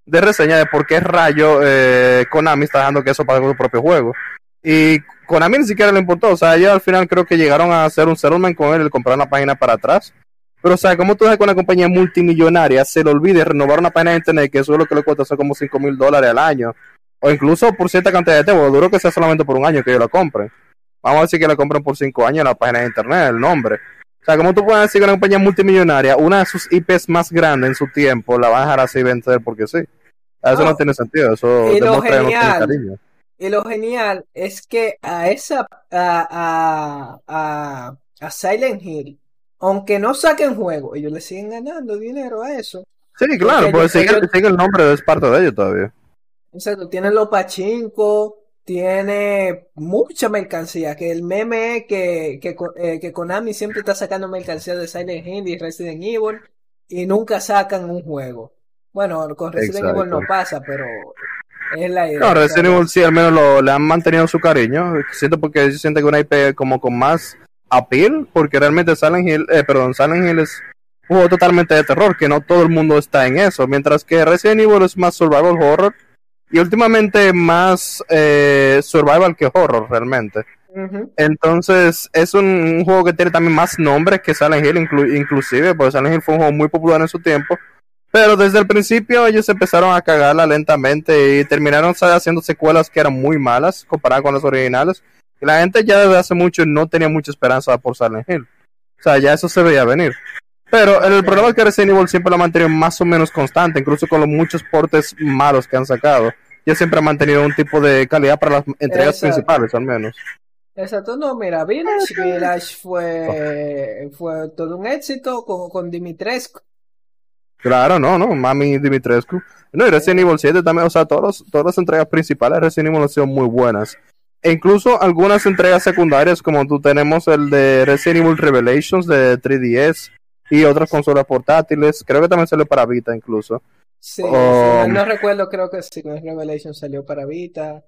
de reseñas de por qué rayo eh, Konami está dejando que eso pague su propio juego. Y Konami ni siquiera le importó, o sea, ellos al final creo que llegaron a hacer un settlement con él y le compraron la página para atrás. Pero, o sea, ¿cómo tú dejas que una compañía multimillonaria se le olvide renovar una página de internet que eso es lo que le cuesta hacer como 5 mil dólares al año? O incluso por cierta cantidad de tiempo, duro que sea solamente por un año que ellos la compren. Vamos a decir que la compren por 5 años la página de internet, el nombre. O sea, ¿cómo tú puedes decir que una compañía multimillonaria, una de sus IPs más grandes en su tiempo, la va a dejar así vender porque sí? Eso no, No. tiene sentido, eso Y lo demuestra que no tiene genial. cariño. Y lo genial es que a esa a, a, a, a Silent Hill, aunque no saquen juego, ellos le siguen ganando dinero a eso. Sí, claro, Porque ellos- sigue, ellos- sigue el nombre, es parte de ellos todavía. Exacto, tienen los pachinko, tiene mucha mercancía, que el meme es que, que, eh, que Konami siempre está sacando mercancía de Silent Hill y Resident Evil y nunca sacan un juego. Bueno, con Resident Exacto. Evil no pasa, pero es la idea. No, Resident Evil sí, al menos lo, le han mantenido su cariño. Siento porque ellos sienten que una IP como con más appeal, porque realmente Silent Hill, eh, perdón, Silent Hill es un juego totalmente de terror, que no todo el mundo está en eso, mientras que Resident Evil es más survival horror y últimamente más eh, survival que horror realmente. Entonces es un, un juego que tiene también más nombres que Silent Hill, inclu- inclusive, porque Silent Hill fue un juego muy popular en su tiempo. Pero desde el principio ellos empezaron a cagarla lentamente y terminaron haciendo secuelas que eran muy malas comparadas con las originales. Y la gente ya desde hace mucho no tenía mucha esperanza por Silent Hill. O sea, ya eso se veía venir. Pero el, problema es que Resident Evil siempre lo ha mantenido más o menos constante, incluso con los muchos portes malos que han sacado. Ya siempre ha mantenido un tipo de calidad para las entregas Exacto. principales, al menos. Exacto, no, mira, Village, Village fue, fue todo un éxito con, con Dimitrescu. Claro, no, no, Mami Dimitrescu. No, y Resident Evil 7 también, o sea, todos los- todas las entregas principales de Resident Evil han sido muy buenas. E incluso algunas entregas secundarias, como tú tenemos el de Resident Evil Revelations de 3DS y otras consolas portátiles, creo que también salió para Vita incluso. Sí, si mal no recuerdo, creo que sí, Revelation salió para Vita.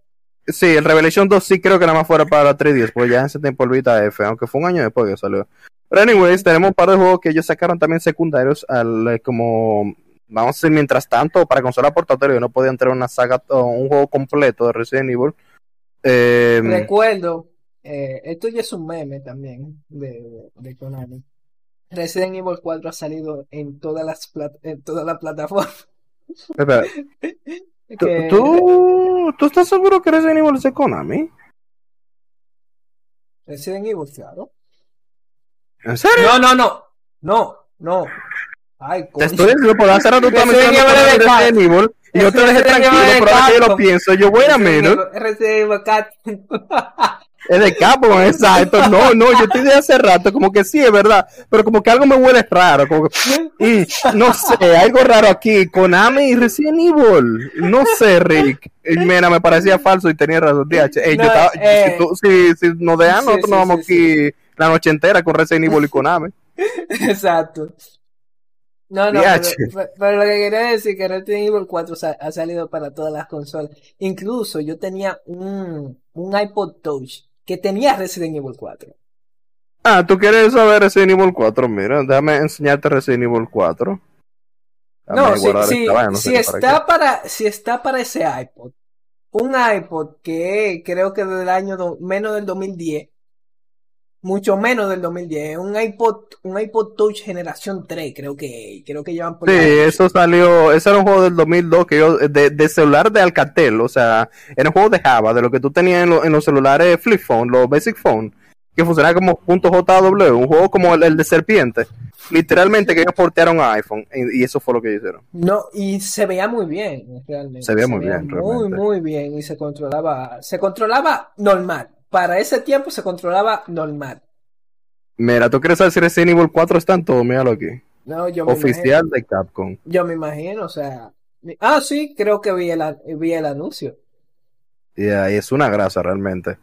Sí, el Revelation 2 sí creo que nada más fuera para 3DS, pues ya en ese tiempo el Vita F, aunque fue un año después que salió. Pero anyways, tenemos un par de juegos que ellos sacaron también secundarios al eh, como vamos a decir mientras tanto para consola portátil yo no podía entrar una saga o un juego completo de Resident Evil. Eh, Recuerdo, eh, esto ya es un meme también de, de Konami. Resident Evil 4 ha salido en todas las en todas las plataformas. espera, [LAUGHS] ¿tú, Que- tú, tú estás seguro que Resident Evil es de Konami? Resident Evil, claro. ¿En serio? No, no, no. No, no. Ay, Te coño. estoy diciendo, por hacer rato tú estás Resident Evil es de Resident Evil y yo te dejé tranquilo, pero ahora que yo lo pienso, yo, wait a Evil- Resident Evil 4. [LAUGHS] es de Capcom, exacto, no, no, yo te dije hace rato, como que sí, es verdad, pero como que algo me huele raro, como que, mm, no sé, algo raro aquí, Konami y Resident Evil, no sé, Rick, y mira, me parecía falso y tenía razón, DH, Ey, yo No, estaba, eh, si, tú- si, si nos dejan, nosotros sí, nos vamos sí, aquí la noche entera con Resident Evil y Konami, [LAUGHS] Exacto. No, no, pero, pero lo que quería decir es que Resident Evil 4 sa- ha salido para todas las consolas. Incluso yo tenía un, un iPod Touch que tenía Resident Evil 4. Ah, ¿tú quieres saber Resident Evil 4? Mira, déjame enseñarte Resident Evil 4. No, si, si, no si para está para, si está para ese iPod, un iPod que creo que del año do- menos del 2010, mucho menos del 2010, un iPod, un iPod Touch generación 3, creo que, creo que llevan por Sí, ahí. eso salió, ese era un juego del 2002 que yo, de, de celular de Alcatel, o sea, era un juego de Java, de lo que tú tenías en, lo- en los celulares flip phone, los basic phone, que funcionaba como .jw, un juego como el, el de serpiente, literalmente que ellos portearon a iPhone, y, y eso fue lo que hicieron. No, y se veía muy bien, realmente. Se veía muy bien, muy, realmente. muy bien, y se controlaba, se controlaba normal. Para ese tiempo se controlaba normal. Mira, ¿tú quieres saber si Resident Evil 4 está en todo? Míralo aquí. No, yo me Oficial de Capcom. yo me imagino, o sea, ah, sí, creo que vi el, vi el anuncio. Y ahí es una grasa realmente.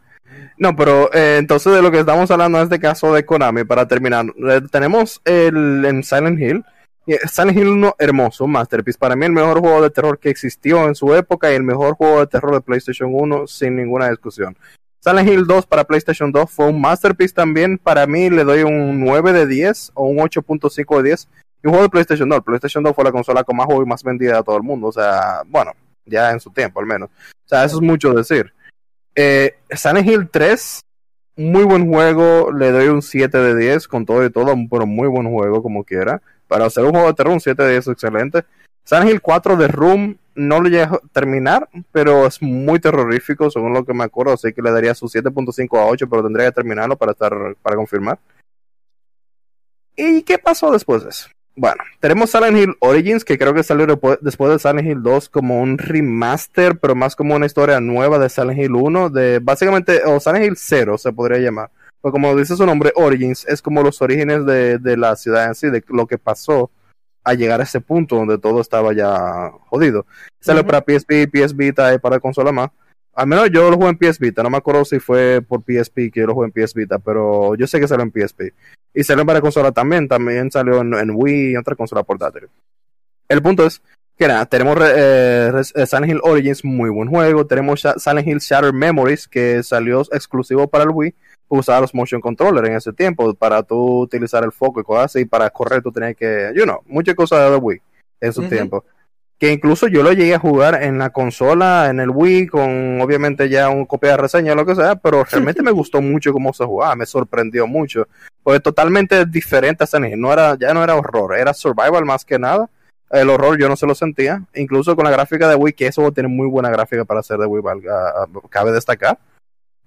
No, pero eh, entonces de lo que estamos hablando en este caso de Konami, para terminar, eh, tenemos el en Silent Hill. Eh, Silent Hill 1, hermoso, masterpiece. Para mí el mejor juego de terror que existió en su época y el mejor juego de terror de PlayStation 1 sin ninguna discusión. Silent Hill 2 para PlayStation 2 fue un masterpiece también. Para mí le doy un 9 de 10 o un 8.5 de 10. Y un juego de PlayStation 2. PlayStation 2 fue la consola con más juegos y más vendida de todo el mundo. O sea, bueno, ya en su tiempo al menos. O sea, eso es mucho decir. Eh, Silent Hill 3, muy buen juego, le doy un 7 de 10 con todo y todo, pero muy buen juego como quiera. Para hacer un juego de terror, un 7 de 10 es excelente. Silent Hill 4 de Room no lo llegué a terminar, pero es muy terrorífico, según lo que me acuerdo, así que le daría su 7.5 a 8, pero tendría que terminarlo para estar para confirmar. ¿Y qué pasó después de eso? Bueno, tenemos Silent Hill Origins, que creo que salió después de Silent Hill 2 como un remaster, pero más como una historia nueva de Silent Hill 1, de básicamente, o Silent Hill 0 se podría llamar. Pues como dice su nombre, Origins, es como los orígenes de, de la ciudad en sí, de lo que pasó a llegar a ese punto donde todo estaba ya jodido. Sale Ujú. para PSP, PS Vita y para consola más. Al menos yo lo jugué en PS Vita, no me acuerdo si fue por PSP que yo lo jugué en PS Vita, pero yo sé que salió en PSP. Y salió para consola también, también salió en, en Wii y otra consola portátil. El punto es que nada, tenemos eh, eh, Silent Hill Origins, muy buen juego. Tenemos Silent Hill Shattered Memories, que salió exclusivo para el Wii. Usaba los motion controller en ese tiempo para tú utilizar el foco y cosas así. Para correr tú tenías que, you know, muchas cosas de Wii en su tiempo. Que incluso yo lo llegué a jugar en la consola, en el Wii, con obviamente ya un copia de reseña o lo que sea, pero realmente me [LAUGHS] gustó mucho cómo se jugaba, me sorprendió mucho. Fue totalmente diferente a Hill. No era, ya no era horror, era survival más que nada. El horror yo no se lo sentía. Incluso con la gráfica de Wii, que eso tiene muy buena gráfica para ser de Wii, valga- cabe destacar.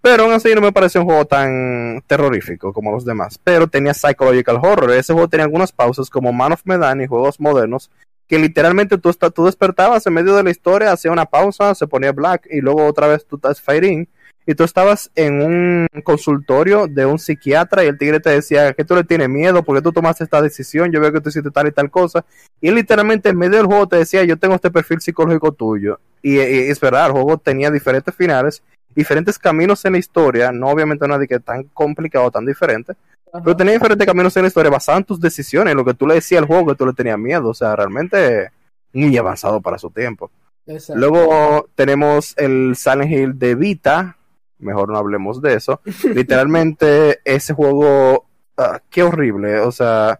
Pero aún así no me pareció un juego tan terrorífico como los demás. Pero tenía psychological horror. Ese juego tenía algunas pausas como Man of Medan y juegos modernos. Que literalmente tú, esta- tú despertabas en medio de la historia, hacía una pausa, se ponía black y luego otra vez tú estás fighting. Y tú estabas en un consultorio de un psiquiatra y el tigre te decía que tú le tienes miedo porque tú tomaste esta decisión, yo veo que tú hiciste tal y tal cosa. Y literalmente en medio del juego te decía, yo tengo este perfil psicológico tuyo. Y, y es verdad, el juego tenía diferentes finales, diferentes caminos en la historia, no obviamente no de que tan complicado, tan diferente, Ajá. pero tenía diferentes caminos en la historia basados en tus decisiones, lo que tú le decías al juego que tú le tenías miedo, o sea, realmente muy avanzado para su tiempo. Exacto. Luego tenemos el Silent Hill de Vita. Mejor no hablemos de eso. [LAUGHS] Literalmente, ese juego, ah, qué horrible. O sea,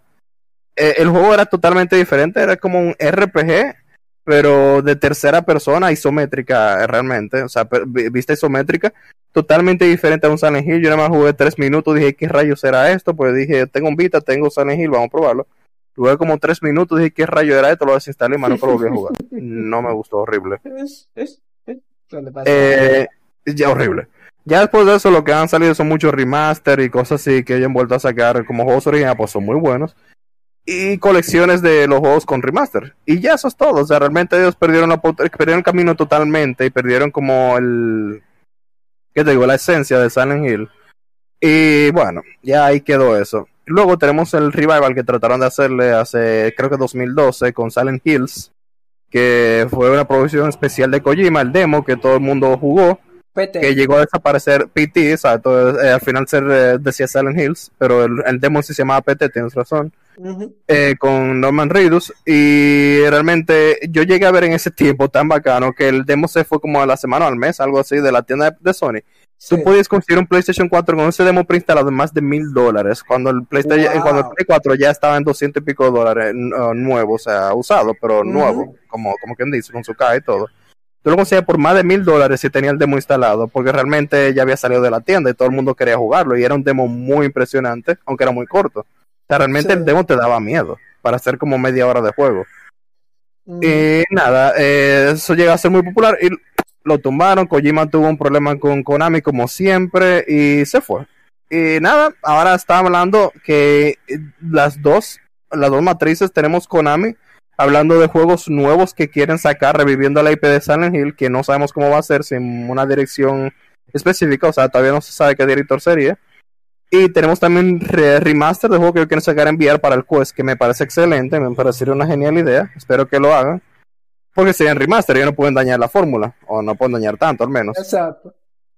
eh, el juego era totalmente diferente. Era como un RPG, pero de tercera persona, isométrica realmente. O sea, vista isométrica. Totalmente diferente a un Silent Hill. Yo nada más jugué tres minutos. Dije, ¿qué rayos será esto? Pues dije, tengo un Vita, tengo Silent Hill, vamos a probarlo. Jugué como tres minutos. Dije, ¿qué rayo era esto? Lo desinstalé y más nunca lo volví a jugar. [LAUGHS] No me gustó, horrible. Es, es, es-. Eh, ya horrible. Ya después de eso, lo que han salido son muchos remaster y cosas así que hayan vuelto a sacar como juegos originales, pues son muy buenos. Y colecciones de los juegos con remaster. Y ya eso es todo. O sea, realmente ellos perdieron, la, perdieron el camino totalmente y perdieron como el. ¿Qué te digo? La esencia de Silent Hill. Y bueno, ya ahí quedó eso. Luego tenemos el revival que trataron de hacerle hace, creo que 2012, con Silent Hills. Que fue una producción especial de Kojima, el demo que todo el mundo jugó PT. que llegó a desaparecer PT, exacto, eh, al final se eh, decía Silent Hills, pero el, el demo sí se llamaba PT, tienes razón, Eh, con Norman Reedus, y realmente yo llegué a ver en ese tiempo tan bacano que el demo se fue como a la semana o al mes, algo así, de la tienda de, de Sony. Sí. Tú podías conseguir un PlayStation 4 con ese demo preinstalado de más de mil dólares, cuando el PlayStation, Wow. cuando el Play 4 ya estaba en 200 y pico dólares uh, nuevo, o sea, usado, pero nuevo, como, como quien dice, con su caja y todo tú lo conseguías por más de mil dólares si tenía el demo instalado, porque realmente ya había salido de la tienda y todo el mundo quería jugarlo, y era un demo muy impresionante, aunque era muy corto. Sea, realmente Sí. el demo te daba miedo para hacer como media hora de juego. Ujú. Y nada, eh, eso llega a ser muy popular y lo tumbaron. Kojima tuvo un problema con Konami como siempre y se fue. Y nada, ahora está hablando que las dos, las dos matrices tenemos Konami hablando de juegos nuevos que quieren sacar, reviviendo la IP de Silent Hill, que no sabemos cómo va a ser sin una dirección específica, o sea, todavía no se sabe qué director sería. Y tenemos también re- remaster de juego que quieren sacar en VR para el Quest, que me parece excelente, me parecería una genial idea. Espero que lo hagan. Porque serían remaster, ellos no pueden dañar la fórmula, o no pueden dañar tanto al menos. Exacto.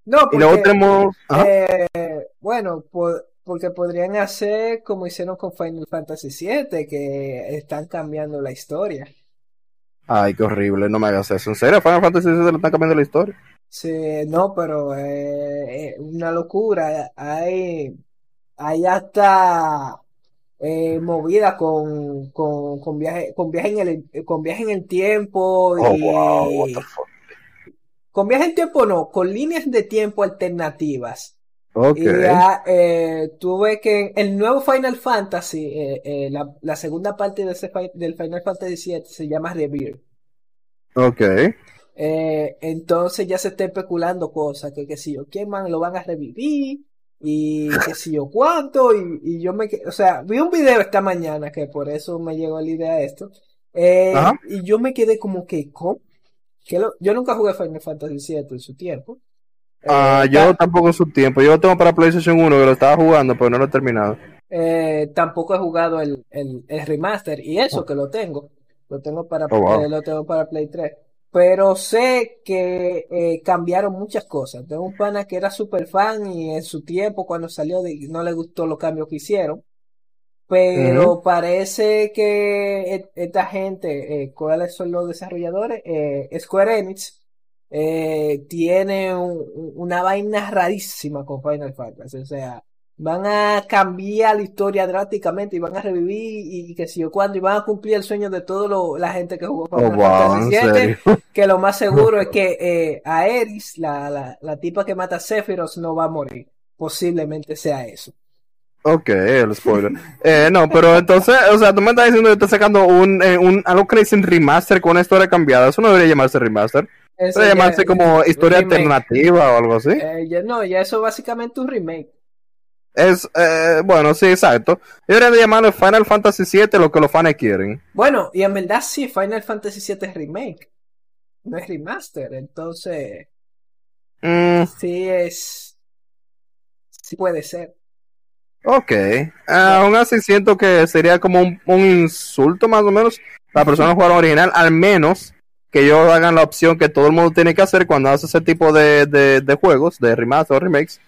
No, Y luego porque, tenemos. Eh, bueno, po- porque podrían hacer como hicieron con Final Fantasy VII, que están cambiando la historia. Ay, qué horrible, no me hagas eso. ¿En serio? Final Fantasy VII le están cambiando la historia. Sí, no, pero eh, eh, una locura. Hay, hay hasta eh, movida con, con, con viaje, con viaje en el, con viaje en el tiempo Oh, y wow, what the fuck. con viaje en tiempo no, con líneas de tiempo alternativas. Ok. Y ya eh, tuve que el nuevo Final Fantasy, eh, eh, la, la segunda parte de ese, del Final Fantasy VII se llama Rebirth. Ok. Eh, entonces ya se está especulando cosas, que qué sé yo, quién man lo van a revivir y qué sé yo cuánto y, y yo me, que- o sea, vi un video esta mañana que por eso me llegó la idea de esto eh, y yo me quedé como que, ¿cómo? Que lo- yo nunca jugué Final Fantasy VII en su tiempo. Ah, Eh, yo ta- tampoco en su tiempo. Yo lo tengo para PlayStation 1 que lo estaba jugando, pero no lo he terminado. Eh, tampoco he jugado el, el, el remaster y eso que lo tengo. Lo tengo para, Oh, wow. lo tengo para Play 3. Pero sé que eh, cambiaron muchas cosas. Tengo un pana que era super fan y en su tiempo cuando salió de- no le gustó los cambios que hicieron. Pero parece que e- esta gente, eh, ¿cuáles son los desarrolladores? Eh, Square Enix tiene un- una vaina rarísima con Final Fantasy. O sea, van a cambiar la historia drásticamente y van a revivir y, y que si yo cuándo y van a cumplir el sueño de toda la gente que jugó Oh, Final wow, VII, serio. que lo más seguro es [LAUGHS] que eh, Aeris, la, la, la tipa que mata a Sephiroth, no va a morir. Posiblemente sea eso. Ok, el spoiler. Eh, no, pero entonces, o sea, tú me estás diciendo que estás sacando un, eh, un algo que le dicen remaster con una historia cambiada. Eso no debería llamarse remaster. Eso Debería ya- llamarse como historia remake. alternativa o algo así. Eh, ya, no, ya eso básicamente un remake. Es, eh, bueno, sí, exacto. Deberían de llamarlo Final Fantasy VII lo que los fans quieren. Bueno, y en verdad sí, Final Fantasy VII es remake. No es remaster, entonces Mm, sí es... Sí puede ser. ok. Ah, aún así siento que sería como un, un insulto más o menos para personas que jugaron original, al menos que ellos hagan la opción que todo el mundo tiene que hacer cuando hace ese tipo de, de, de juegos, de remaster o remakes,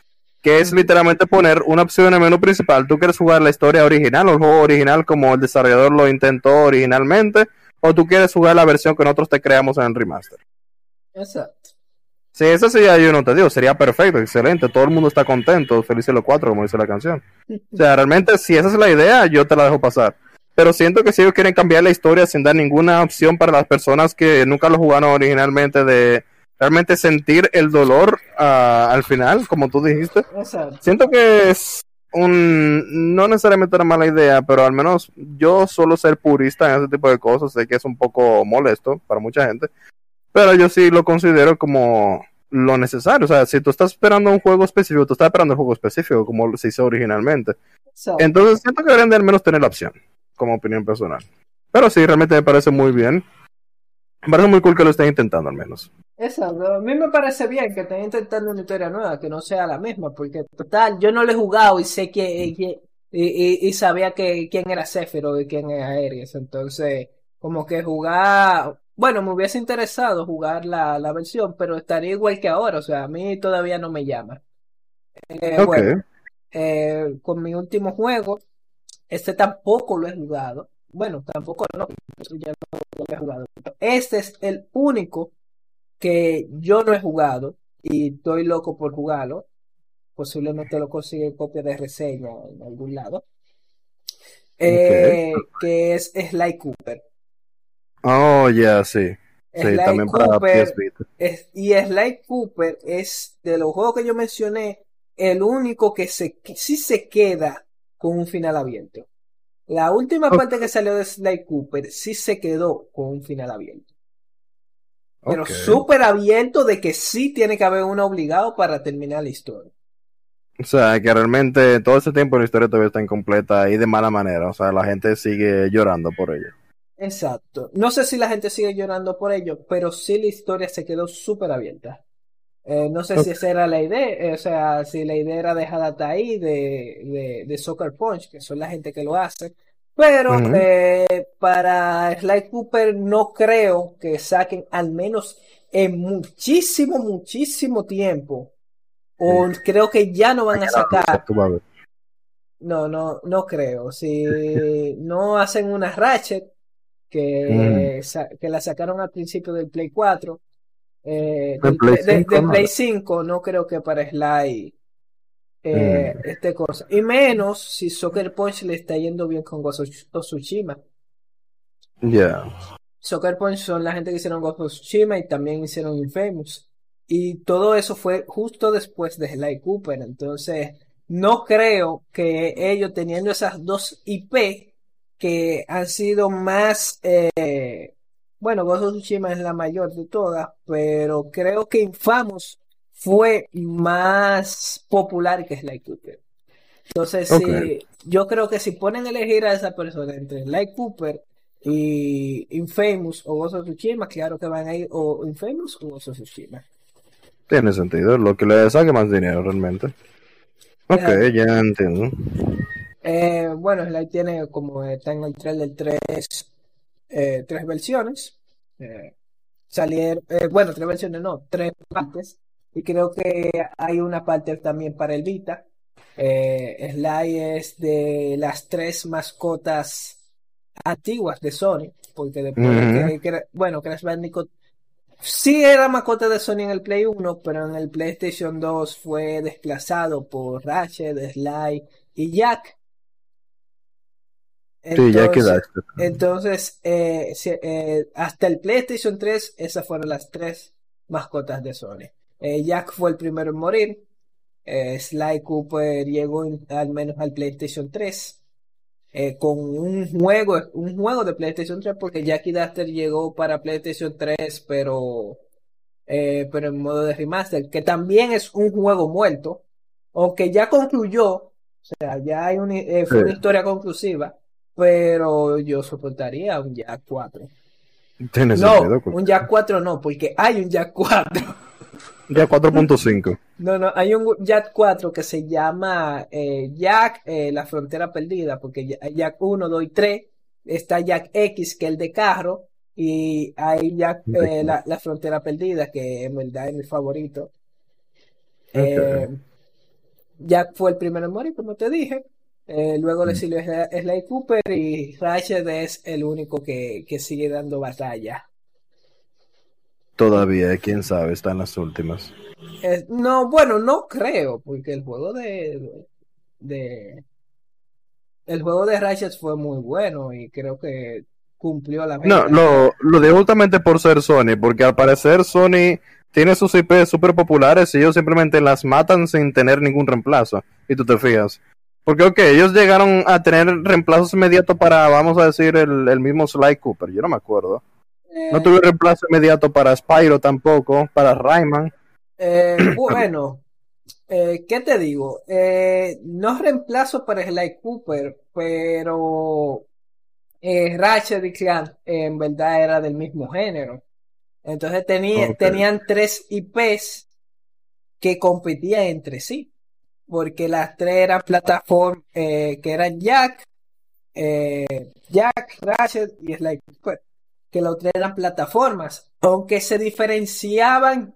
que es literalmente poner una opción en el menú principal. Tú quieres jugar la historia original o el juego original como el desarrollador lo intentó originalmente, o tú quieres jugar la versión que nosotros te creamos en el remaster. Exacto. Sí, eso sí, yo no te digo, sería perfecto, excelente, todo el mundo está contento, felices los cuatro, como dice la canción. [LAUGHS] O sea, realmente, si esa es la idea, yo te la dejo pasar. Pero siento que si ellos quieren cambiar la historia sin dar ninguna opción para las personas que nunca lo jugaron originalmente de realmente sentir el dolor uh, al final, como tú dijiste. Exacto. Siento que es un no necesariamente una mala idea, pero al menos yo suelo ser purista en ese tipo de cosas, sé que es un poco molesto para mucha gente, pero yo sí lo considero como lo necesario. O sea, si tú estás esperando un juego específico, tú estás esperando un juego específico, como se hizo originalmente. Exacto. Entonces, siento que deberían de al menos tener la opción, como opinión personal. Pero sí, realmente me parece muy bien. Me parece muy cool que lo estén intentando, al menos. Exacto. A mí me parece bien que estén intentando una historia nueva, que no sea la misma, porque total, yo no lo he jugado y sé que, que y, y, y, sabía que quién era Sephiroth y quién era Aries. Entonces, como que jugar bueno, me hubiese interesado jugar la, la, versión, pero estaría igual que ahora, o sea, a mí todavía no me llama. Eh. Bueno, eh, con mi último juego, este tampoco lo he jugado. Bueno, tampoco no, eso ya no lo he jugado. Este es el único que yo no he jugado y estoy loco por jugarlo. Posiblemente lo consigue copia de reseña en algún lado. Eh, que es Sly Cooper. Oh, ya, sí. Sí, Sly también para Cooper PS Vita. es- y Sly Cooper es de los juegos que yo mencioné el único que, se, que sí se queda con un final abierto. La última parte que salió de Sly Cooper sí se quedó con un final abierto. Pero Ok. súper abierto de que sí tiene que haber uno obligado para terminar la historia. O sea, que realmente todo ese tiempo la historia todavía está incompleta y de mala manera. O sea, la gente sigue llorando por ella. Exacto. No sé si la gente sigue llorando por ello, pero sí la historia se quedó súper abierta. Eh, no sé si esa era la idea, eh, o sea, si la idea era dejarla hasta ahí de, de, de Soccer Punch, que son la gente que lo hace. Pero eh, para Sly Cooper no creo que saquen al menos en muchísimo, muchísimo tiempo. O creo que ya no van a sacar no, no, no creo. Si [LAUGHS] no hacen una Ratchet, que, que la sacaron al principio del Play 4, eh, Play de- 5, del no. Play 5, no creo que para Sly eh, Mm. este cosa. Y menos si Soccer Punch le está yendo bien con Ghost of Tsushima. Ya. Soccer Punch son la gente que hicieron Ghost of Tsushima y también hicieron Infamous. Y todo eso fue justo después de Sly Cooper. Entonces, no creo que ellos teniendo esas dos IP que han sido más, eh, bueno, Ghost of Tsushima es la mayor de todas, pero creo que Infamous fue más popular que Sly Cooper. Entonces, Ok. sí, yo creo que si ponen a elegir a esa persona entre Sly Cooper y Infamous o Ghost of Tsushima, claro que van a ir o Infamous o Ghost of Tsushima. Tiene sentido. Lo que le saque más dinero realmente. Ok, ya entiendo. Eh, bueno, Sly tiene como está en el trailer tres, eh, tres versiones. Eh, salieron, eh, bueno, tres versiones no, tres partes. Y creo que hay una parte también para el Vita. Sly es de las tres mascotas antiguas de Sony, porque después que, que- bueno, Crash Bandicoot sí era mascota de Sony en el Play 1, pero en el PlayStation 2 fue desplazado por Ratchet, Sly y Jack. Sí, ya Entonces, quedaste. entonces eh, eh, hasta el PlayStation 3, esas fueron las tres mascotas de Sony. Eh, Jack fue el primero en morir. Sly Cooper llegó en- al menos al PlayStation 3 eh, con un juego, un juego de PlayStation 3 porque Jackie Duster llegó para PlayStation 3 pero, pero en modo de remaster, que también es un juego muerto, aunque ya concluyó, o sea, ya hay una, fue Sí. una historia conclusiva, pero yo soportaría un Jack 4. Tiene No, sentido. un Jack 4 no, porque hay un Jack 4. Ya 4.5. No, no, hay un Jack 4 que se llama eh, Jack eh, La Frontera Perdida, porque hay Jack 1, 2 y 3, está Jack X, que es el de carro, y hay Jack eh, la, la Frontera Perdida, que en verdad es mi favorito. Eh, Jack fue el primero en morir, como te dije. Eh, luego le siguió Sly Cooper y Ratchet es el único que, que sigue dando batalla. Todavía, quién sabe, está en las últimas. Eh, no, bueno, no creo, porque el juego de, de el juego de Ratchet fue muy bueno y creo que cumplió la meta. No, lo, lo digo justamente por ser Sony, porque al parecer Sony tiene sus IP súper populares y ellos simplemente las matan sin tener ningún reemplazo. Y tú te fijas. Porque, ok, ellos llegaron a tener reemplazos inmediatos para, vamos a decir, el, el mismo Sly Cooper. Yo no me acuerdo. no eh. tuve reemplazo inmediato para Spyro tampoco, para Rayman. Eh, [COUGHS] bueno, eh, ¿qué te digo? no reemplazo para Sly Cooper, pero Ratchet y Clank en verdad era del mismo género. Entonces tenía, tenían tres IPs que competían entre sí porque las tres eran plataformas eh, que eran Jack, eh, Jack, Ratchet y Sly Cooper, que los tres eran plataformas, aunque se diferenciaban.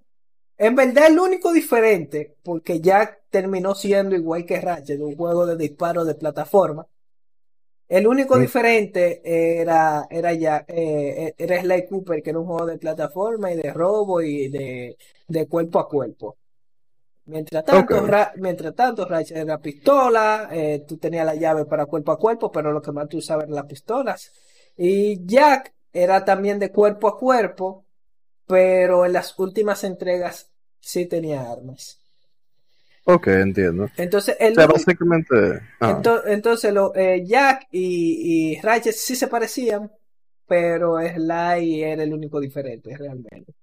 En verdad, el único diferente, porque Jack terminó siendo igual que Ratchet, un juego de disparo de plataforma. El único diferente era, era, ya, eh, era Sly Cooper, que era un juego de plataforma y de robo y de, de cuerpo a cuerpo. Mientras tanto, mientras tanto, Ratchet era pistola, eh, tú tenías la llave para cuerpo a cuerpo, pero lo que más tú sabes eran las pistolas. Y Jack era también de cuerpo a cuerpo, pero en las últimas entregas sí tenía armas. Ok, entiendo. Entonces, el básicamente. Ah. Entonces, lo, eh, Jack y, y Ratchet sí se parecían, pero Sly era el único diferente realmente.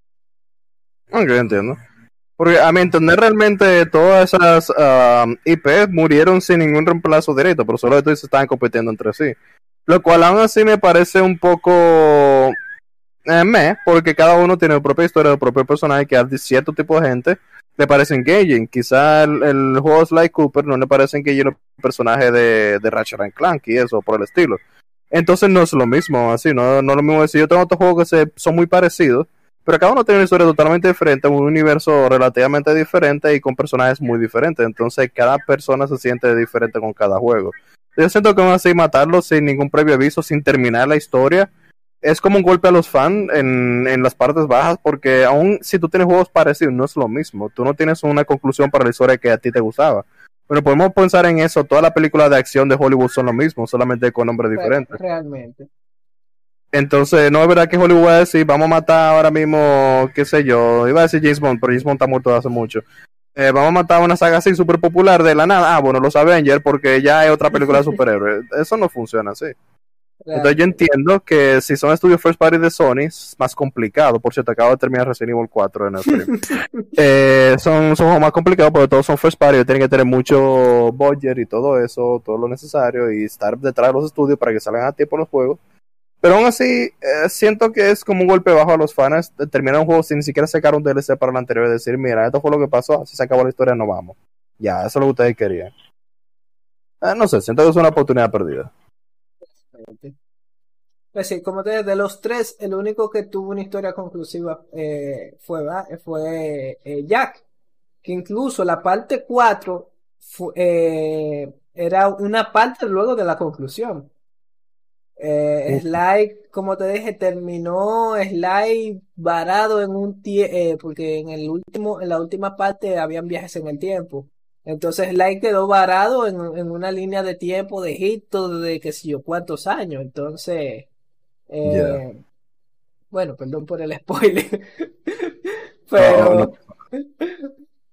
Ok, entiendo. Porque a mi entender realmente todas esas um, IPs murieron sin ningún reemplazo directo, pero solo estos estaban compitiendo entre sí. Lo cual aún así me parece un poco eh, porque cada uno tiene su propia historia, su propio personaje que a cierto tipo de gente le parece engaging. Quizá el, el juego Sly Cooper no le parece engaging el personaje de, de Ratchet Clank y eso por el estilo. Entonces no es lo mismo, así, no, no es lo mismo decir, yo tengo otros juegos que se, son muy parecidos, pero cada uno tiene una historia totalmente diferente, un universo relativamente diferente y con personajes muy diferentes. Entonces cada persona se siente diferente con cada juego. Yo siento que aún así matarlo sin ningún previo aviso, sin terminar la historia, es como un golpe a los fans en, en las partes bajas, porque aún si tú tienes juegos parecidos, no es lo mismo. Tú no tienes una conclusión para la historia que a ti te gustaba. Pero podemos pensar en eso, todas las películas de acción de Hollywood son lo mismo, solamente con nombres diferentes. Realmente. Entonces, no es verdad que Hollywood va a decir, vamos a matar ahora mismo, qué sé yo, iba a decir James Bond, pero James Bond está muerto hace mucho. Eh, vamos a matar una saga así súper popular de la nada. Ah, bueno, los Avengers, porque ya hay otra película de [LAUGHS] superhéroes. Eso no funciona así. Entonces yo entiendo que si son estudios first party de Sony, es más complicado. Por cierto, acabo de terminar Resident Evil 4 en el stream. [LAUGHS] eh, son, son más complicados porque todos son first party. Tienen que tener mucho budget y todo eso, todo lo necesario y estar detrás de los estudios para que salgan a tiempo los juegos. Pero aún así, eh, siento que es como un golpe bajo a los fans terminar un juego sin ni siquiera sacar un DLC para el anterior y decir, mira, esto fue lo que pasó, si se acabó la historia, no vamos. Ya, eso es lo que ustedes querían. Eh, no sé, siento que es una oportunidad perdida. Pues sí, como te de los tres, el único que tuvo una historia conclusiva eh, fue, fue Jack, que incluso la parte 4 era una parte luego de la conclusión. Eh, Sly, como te dije, terminó Sly varado en un tiempo, eh, porque en el último, en la última parte habían viajes en el tiempo. Entonces Sly quedó varado en, una línea de tiempo de Egipto de que sé yo cuántos años. Entonces, eh, bueno, perdón por el [LAUGHS] spoiler. pero,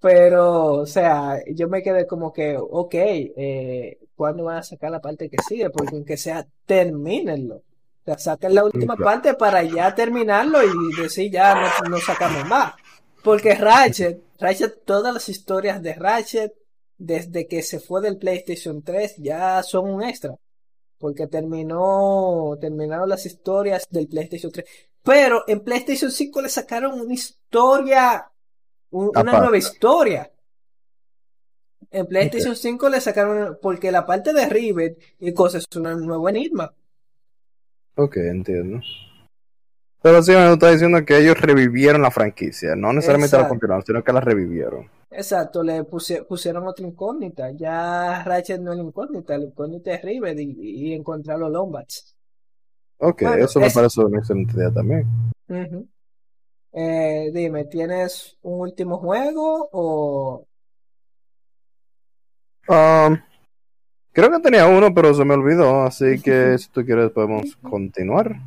pero, o sea, yo me quedé como que, ok, eh, ¿cuándo van a sacar la parte que sigue? Porque aunque sea, termínenlo. O sea, saquen la última parte para ya terminarlo y decir ya no, no sacamos más. Porque Ratchet, Ratchet, todas las historias de Ratchet, desde que se fue del PlayStation 3, ya son un extra. Porque terminó, terminaron las historias del PlayStation 3. Pero en PlayStation 5 le sacaron una historia una nueva historia. En PlayStation 5 le sacaron, porque la parte de Rivet y cosas es un nuevo enigma. Ok, entiendo. Pero sí, me está diciendo que ellos revivieron la franquicia, no necesariamente la Exacto. continuaron, sino que la revivieron. Exacto, le pusie- pusieron otra incógnita. Ya Ratchet no es la incógnita, la incógnita es Rivet y, y encontrar los Lombax. Ok, Bueno, eso me es- parece una excelente idea también. Ujú. Eh, dime, ¿tienes un último juego o Um, creo que tenía uno, pero se me olvidó, así [LAUGHS] que si tú quieres podemos continuar.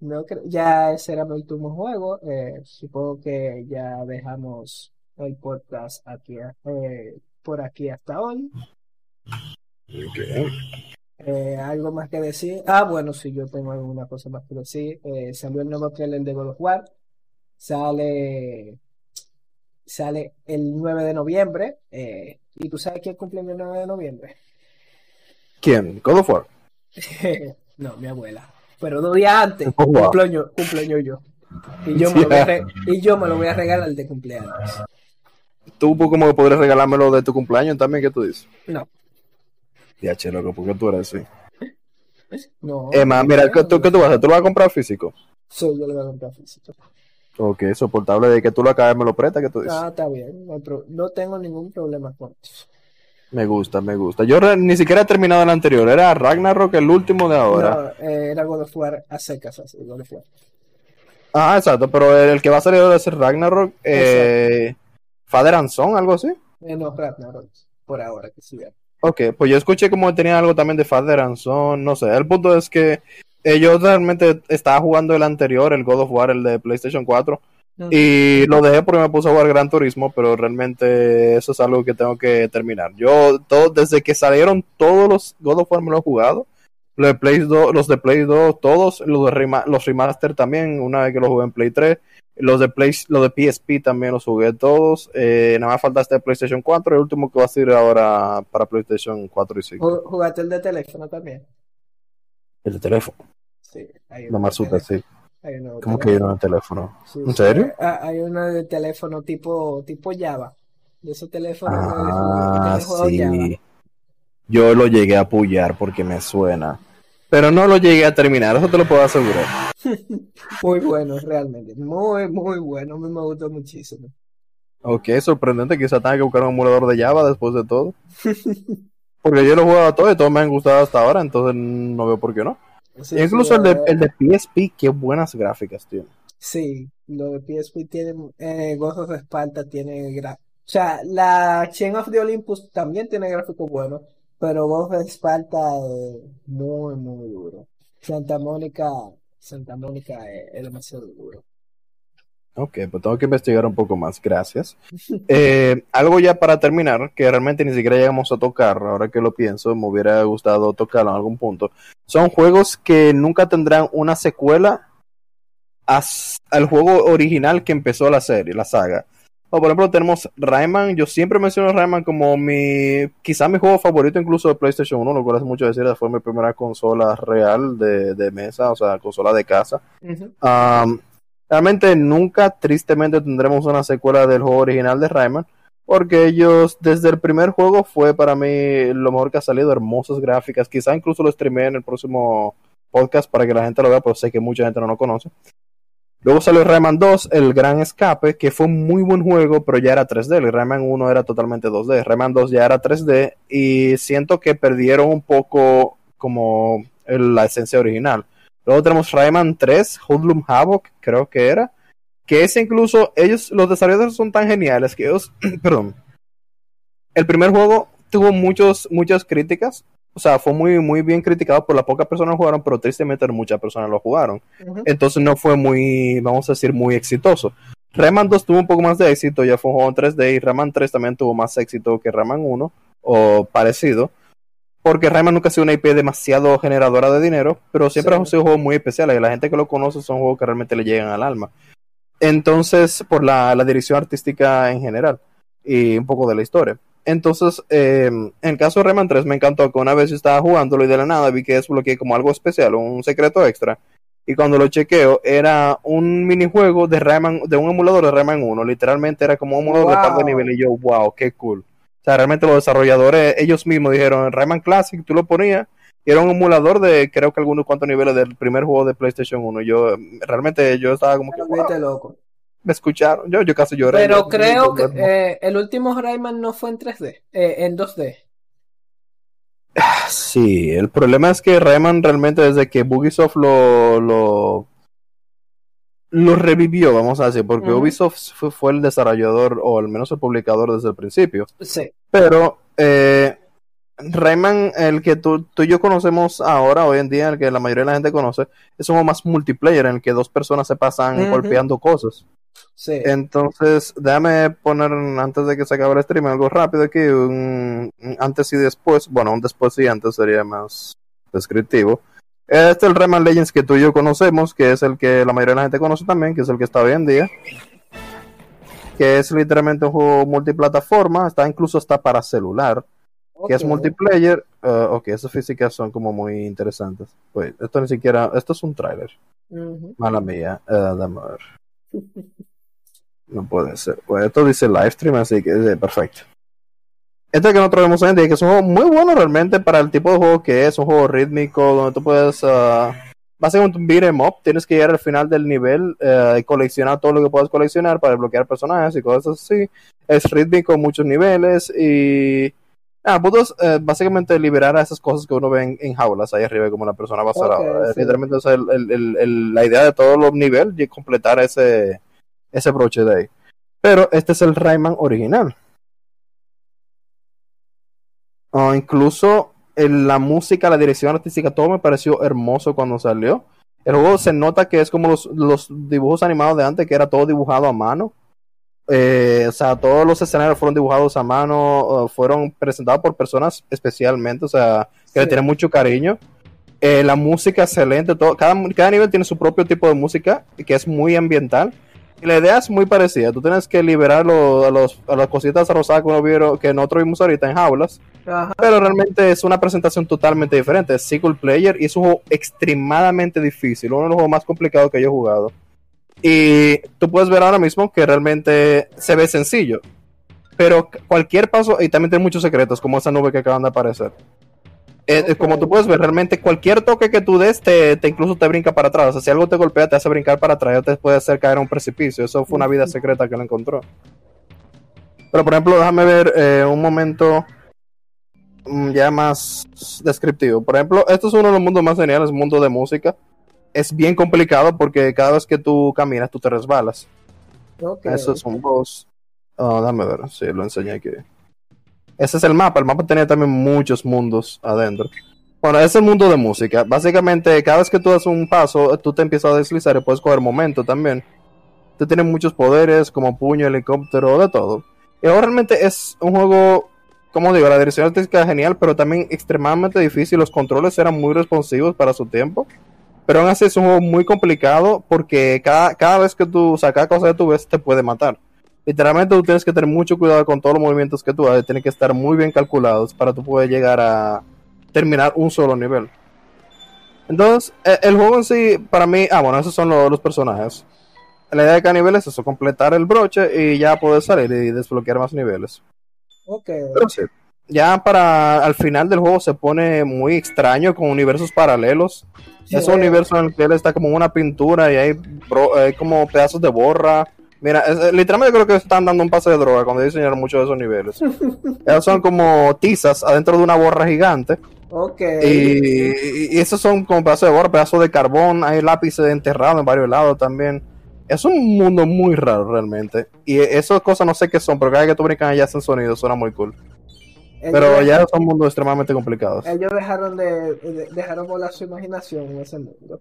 no? cre- Ya ese era mi último juego. Eh, supongo que ya dejamos el podcast aquí, eh, por aquí hasta hoy. Eh, ¿algo más que decir? Ah, bueno, sí, yo tengo alguna cosa más que decir. Eh, salió el nuevo trailer de God of War. Sale, sale el 9 de noviembre. eh, ¿y tú sabes quién cumple el 9 de noviembre? ¿Quién? God of War. [LAUGHS] No, mi abuela. Pero dos días antes, Oh, wow. cumpleaños, cumpleaños yo. Y yo, me lo voy a [LAUGHS] y yo me lo voy a regalar de cumpleaños. Tú como que podrías regalármelo de tu cumpleaños también, ¿qué tú dices? No, Ya, che, loco, porque tú eres así. no. Emma, mira, ¿qué tú, qué tú vas a hacer? ¿Tú lo vas a comprar físico? Sí, yo le voy a comprar físico. Ok, soportable de que tú lo acabes, me lo prestas, ¿qué tú dices? Ah, está bien. No, tengo ningún problema con eso. Me gusta, me gusta. Yo re- ni siquiera he terminado el anterior, era Ragnarok el último de ahora. No, eh, era God of War a secas, así, God of War. Ah, exacto, pero el, el que va a salir ahora es Ragnarok, eh, Father and Son, algo así. Eh, no, Ragnarok, por ahora que sí. Ok, pues yo escuché como tenía algo también de Father and Son, no sé. El punto es que yo realmente estaba jugando el anterior, el God of War, el de PlayStation 4, y lo dejé porque me puse a jugar Gran Turismo, pero realmente eso es algo que tengo que terminar. Yo, todo, desde que salieron todos los God of War me lo he jugado. Los de Play 2, los de Play 2, todos, los, de rema- los remaster también, una vez que los jugué en Play 3. Los de Play, los de PSP también los jugué todos. Eh, nada más falta este de PlayStation 4, el último que va a salir ahora para PlayStation 4 y 5. Ju- ¿Jugaste el de teléfono también? El de teléfono. Sí, hay me de asustes, sí. hay de ¿Cómo que teléfono. no el teléfono? Sí, ¿En sí, serio? Hay uno de teléfono tipo, tipo Java. De esos teléfonos que Ah, juego Java. sí. Yo lo llegué a apoyar porque me suena. Pero no lo llegué a terminar, eso te lo puedo asegurar. [LAUGHS] Muy bueno, realmente. Muy, muy bueno. Mí me gustó muchísimo. Ok, sorprendente, quizá tenga que buscar un emulador de Java después de todo. [LAUGHS] Porque yo lo he jugado todo y todos me han gustado hasta ahora, entonces no veo por qué no. Sí, Incluso sí, el de, el de PSP, qué buenas gráficas tiene. Sí, lo de PSP tiene, eh, Ghost of Sparta tiene, gra- o sea, la Chain of the Olympus también tiene gráficos buenos, pero Ghost of Sparta es muy, muy duro. Santa Mónica, Santa Mónica es, es demasiado duro. Ok, pues tengo que investigar un poco más, gracias. [LAUGHS] Eh, algo ya para terminar, que realmente ni siquiera llegamos a tocar, ahora que lo pienso, me hubiera gustado tocarlo en algún punto. Son juegos que nunca tendrán una secuela al juego original que empezó la serie, la saga. O, por ejemplo, tenemos Rayman, yo siempre menciono Rayman como mi, quizá mi juego favorito incluso de PlayStation 1, lo cual es mucho decir, fue mi primera consola real de, de mesa, o sea, consola de casa. Ujú. Um, realmente nunca, tristemente, tendremos una secuela del juego original de Rayman. Porque ellos, desde el primer juego, fue para mí lo mejor que ha salido. Hermosas gráficas. Quizá incluso lo streamé en el próximo podcast para que la gente lo vea, pero sé que mucha gente no lo conoce. Luego salió Rayman 2, El Gran Escape, que fue un muy buen juego, pero ya era 3D. El Rayman 1 era totalmente 2D. Rayman 2 ya era 3D. Y siento que perdieron un poco como la esencia original. Luego tenemos Rayman 3, Hoodlum Havoc, creo que era. Que ese incluso, ellos, los desarrolladores son tan geniales que ellos, [CLEARS THROAT] perdón. El primer juego tuvo muchos, muchas críticas. O sea, fue muy, muy bien criticado por las pocas personas que lo jugaron, pero tristemente muchas personas lo jugaron. Entonces no fue muy, vamos a decir, muy exitoso. Rayman 2 tuvo un poco más de éxito, ya fue un juego en 3D y Rayman 3 también tuvo más éxito que Rayman 1 o parecido. Porque Rayman nunca ha sido una IP demasiado generadora de dinero, pero siempre Sí. ha sido un juego muy especial y la gente que lo conoce son juegos que realmente le llegan al alma. Entonces, por la, la dirección artística en general y un poco de la historia. Entonces, eh, en el caso de Rayman 3 me encantó que una vez yo estaba jugándolo y de la nada vi que desbloqueé como algo especial, un secreto extra. Y cuando lo chequeo, era un minijuego de Rayman, de un emulador de Rayman 1. Literalmente era como un emulador de par de Wow. nivel. Y yo, wow, qué cool. O sea, realmente los desarrolladores, ellos mismos dijeron, Rayman Classic, tú lo ponías era un emulador de creo que algunos cuantos niveles del primer juego de PlayStation 1. Yo realmente yo estaba como que Pero vete wow, loco. me escucharon. Yo yo casi lloré. Pero Yo- creo que eh, el último Rayman no fue en 3D, eh, en 2D. Sí, el problema es que Rayman realmente desde que Ubisoft lo, lo, lo revivió, vamos a decir, porque. Ubisoft fue, fue el desarrollador o al menos el publicador desde el principio. Sí. Pero eh, Rayman, el que tú, tú y yo conocemos ahora, hoy en día, el que la mayoría de la gente conoce, es un más multiplayer en el que dos personas se pasan golpeando cosas. Sí. Entonces, déjame poner antes de que se acabe el stream algo rápido aquí, un, un antes y después, bueno, un después y antes sería más descriptivo. Este es el Rayman Legends que tú y yo conocemos, que es el que la mayoría de la gente conoce también, que es el que está hoy en día. Que es literalmente un juego multiplataforma, está incluso hasta para celular, que es multiplayer. eh, ok, esas físicas son como muy interesantes. Pues, esto ni siquiera, esto es un tráiler. Ujú. Mala mía, dame a ver. No puede ser. Pues esto dice live stream, así que eh, perfecto. Este que nosotros vemos hoy en día, que es un juego muy bueno realmente para el tipo de juego que es, un juego rítmico, donde tú puedes, ah, básicamente un beat 'em up, tienes que llegar al final del nivel eh, y coleccionar todo lo que puedas coleccionar para desbloquear personajes y cosas así. Es rítmico, muchos niveles y... Ah, puedes eh, básicamente liberar a esas cosas que uno ve en, en jaulas ahí arriba, como la persona va a hacer Ok, ahora. sí. Literalmente es el- el- el- el- la idea de todos los niveles y completar ese, ese broche de ahí. Pero este es el Rayman original. Ah, incluso en la música, la dirección artística, todo me pareció hermoso cuando salió. El juego se nota que es como los, los dibujos animados de antes, que era todo dibujado a mano. Eh, o sea, todos los escenarios fueron dibujados a mano, fueron presentados por personas especialmente, o sea, que le tienen mucho cariño. Eh, la música excelente, todo, cada, cada nivel tiene su propio tipo de música, que es muy ambiental. Y la idea es muy parecida. Tú tienes que liberar lo- a, los, a las cositas rosadas que uno vieron, que nosotros vimos ahorita en jaulas. Ajá. Pero realmente es una presentación totalmente diferente. Es single player y es un juego extremadamente difícil. Uno de los juegos más complicados que yo he jugado. Y tú puedes ver ahora mismo que realmente se ve sencillo. Pero cualquier paso, y también tiene muchos secretos, como esa nube que acaban de aparecer. Eh. Como tú puedes ver, realmente cualquier toque que tú des, te, te incluso te brinca para atrás. O sea, si algo te golpea, te hace brincar para atrás, o te puede hacer caer a un precipicio. Eso fue una vida secreta que él encontró. Pero, por ejemplo, déjame ver eh, un momento ya más descriptivo. Por ejemplo, esto es uno de los mundos más geniales, mundo de música. Es bien complicado porque cada vez que tú caminas, tú te resbalas. Ok. Eso es un boss. Ah, déjame ver, sí, lo enseñé aquí. Ese es el mapa. El mapa tenía también muchos mundos adentro. Bueno, es el mundo de música. Básicamente, cada vez que tú das un paso, tú te empiezas a deslizar y puedes coger momento también. Tú tienes muchos poderes, como puño, helicóptero, de todo. Y ahora realmente es un juego, como digo, la dirección artística es genial, pero también extremadamente difícil. Los controles eran muy responsivos para su tiempo. Pero aún así es un juego muy complicado porque cada, cada vez que tú sacas cosas que tú ves, te puede matar. Literalmente tú tienes que tener mucho cuidado con todos los movimientos que tú haces, tienen que estar muy bien calculados para tú poder llegar a terminar un solo nivel. Entonces, eh, el juego en sí, para mí, ah, bueno, esos son los, los personajes. La idea de cada nivel es eso, completar el broche y ya poder salir y desbloquear más niveles. Ok. Pero sí, ya para al final del juego se pone muy extraño con universos paralelos. Sí, es un eh, universo en el que él está como una pintura y hay, bro- hay como pedazos de borra. Mira, es- eh, literalmente creo que están dando un pase de droga cuando diseñaron muchos de esos niveles. [LAUGHS] Esos son como tizas adentro de una borra gigante. Ok. Y, y esos son como pedazos de borra, pedazos de carbón. Hay lápices enterrados en varios lados también. Es un mundo muy raro realmente. Y esas cosas no sé qué son, pero cada vez que tú brincas allá hacen sonido, suena muy cool. Ellos, Pero ya son mundos extremadamente complicados. ellos dejaron de, de- dejaron volar su imaginación en ese mundo.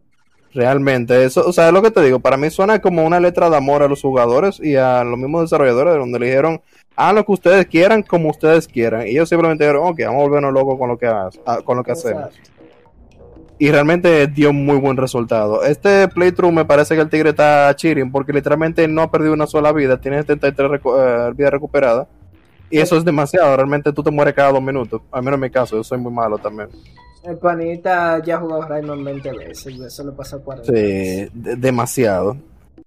Realmente, eso, o sea, es lo que te digo, para mí suena como una letra de amor a los jugadores y a los mismos desarrolladores, donde le dijeron, hagan lo que ustedes quieran, como ustedes quieran. Y ellos simplemente dijeron, ok, vamos a volvernos locos con lo que, ha- con lo que hacemos. Y realmente dio muy buen resultado. Este playthrough me parece que el tigre está cheating, porque literalmente no ha perdido una sola vida, tiene 73 recu- eh, vidas recuperadas. Y eso es demasiado, realmente tú te mueres cada dos minutos. Al menos en mi caso, yo soy muy malo también. El panita ya ha jugado Rayman 20 veces y eso le pasa 40 veces. Sí, de- demasiado.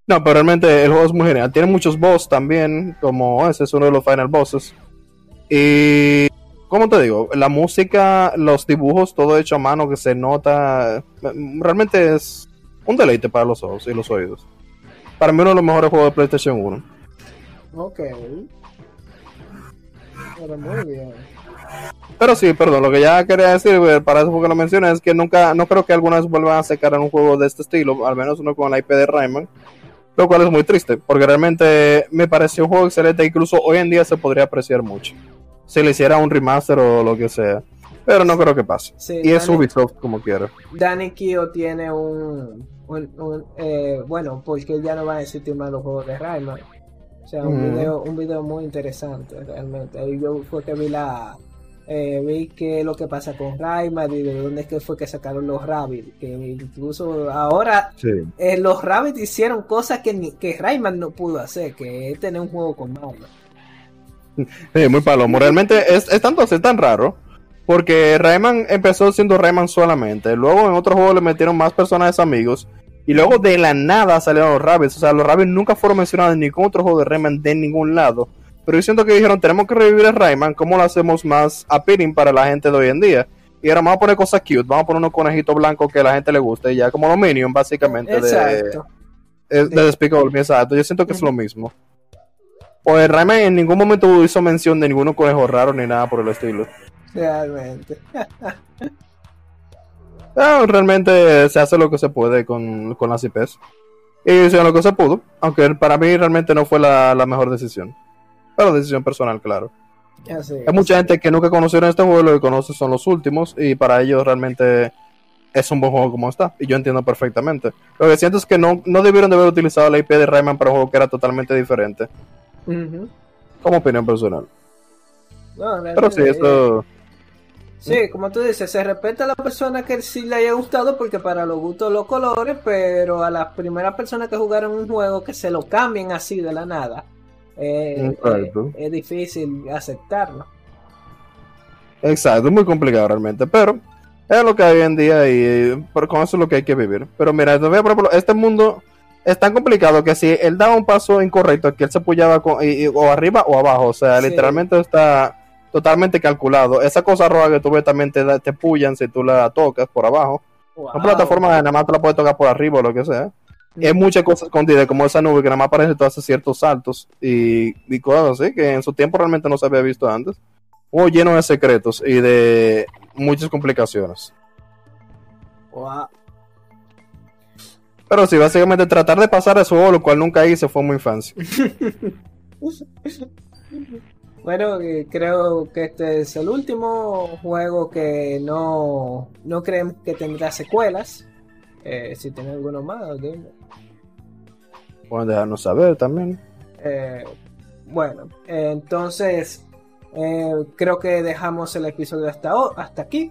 No, pero realmente el juego es muy genial. Tiene muchos boss también, como ese es uno de los final bosses. Y ¿cómo te digo? La música, los dibujos, todo hecho a mano que se nota, realmente es un deleite para los ojos y los oídos. Para mí uno de los mejores juegos de PlayStation 1. Ok. Pero muy bien. Pero sí, perdón, lo que ya quería decir, para eso porque lo mencioné, es que nunca, no creo que alguna vez vuelvan a sacar un juego de este estilo, al menos uno con la IP de Rayman, lo cual es muy triste, porque realmente me pareció un juego excelente, incluso hoy en día se podría apreciar mucho, si le hiciera un remaster o lo que sea, pero no creo que pase. y es Ubisoft como quiera. Danny Kio tiene un, eh, bueno, porque ya no va a existir más los juegos de Rayman. O sea, un, video, un video muy interesante realmente. Ahí yo fue que vi la, eh, vi que lo que pasa con Rayman y de dónde es que fue que sacaron los Rabbits. Que incluso ahora eh, los Rabbits hicieron cosas que, que Rayman no pudo hacer, que es tener un juego con Marvel. [LAUGHS] Sí, muy palomo. Realmente es, es tanto así tan raro. Porque Rayman empezó siendo Rayman solamente. Luego en otro juego le metieron más personajes amigos. Y luego de la nada salieron los Rabbits. O sea, los Rabbits nunca fueron mencionados en ningún otro juego de Rayman de ningún lado. Pero yo siento que dijeron, tenemos que revivir a Rayman, ¿cómo lo hacemos más appealing para la gente de hoy en día? Y ahora vamos a poner cosas cute, vamos a poner unos conejitos blancos que a la gente le guste, y ya como los Minions, básicamente, exacto. de, de, Despicable exacto. Yo siento que es lo mismo. Pues Rayman en ningún momento hizo mención de ninguno conejo raro ni nada por el estilo. Realmente. [LAUGHS] realmente se hace lo que se puede con, con las IPs. Y hicieron lo que se pudo, aunque para mí realmente no fue la mejor decisión. Pero decisión personal, claro. Hay mucha gente que nunca conocieron este juego, lo que conoce son los últimos, y para ellos realmente es un buen juego como está, y yo entiendo perfectamente. Lo que siento es que no, no debieron de haber utilizado la IP de Rayman para un juego que era totalmente diferente. Como opinión personal. Pero sí, eso... Sí, como tú dices, se respeta a la persona que sí le haya gustado porque para los gustos los colores, pero a las primeras personas que jugaron un juego que se lo cambien así de la nada, eh, eh, es difícil aceptarlo. Exacto, es muy complicado realmente, pero es lo que hay hoy en día y con eso es lo que hay que vivir. Pero mira, por ejemplo, este mundo es tan complicado que si él da un paso incorrecto, que él se apoyaba con, o arriba o abajo, o sea, literalmente está totalmente calculado. Esa cosa roja que tú ves también te, te pullan si tú la tocas por abajo. Una plataforma nada más te la puedes tocar por arriba o lo que sea hay muchas cosas escondidas, como esa nube que nada más aparece todos hace ciertos saltos y, cosas así que en su tiempo realmente no se había visto antes. O lleno de secretos y de muchas complicaciones. Pero sí, básicamente tratar de pasar eso, lo cual nunca hice, fue muy fancy. [LAUGHS] bueno, eh, creo que este es el último juego que no, no creemos que tendrá secuelas. Eh, si tiene alguno más, Pueden dejarnos saber también. Eh, bueno, entonces creo que dejamos el episodio hasta, hasta aquí.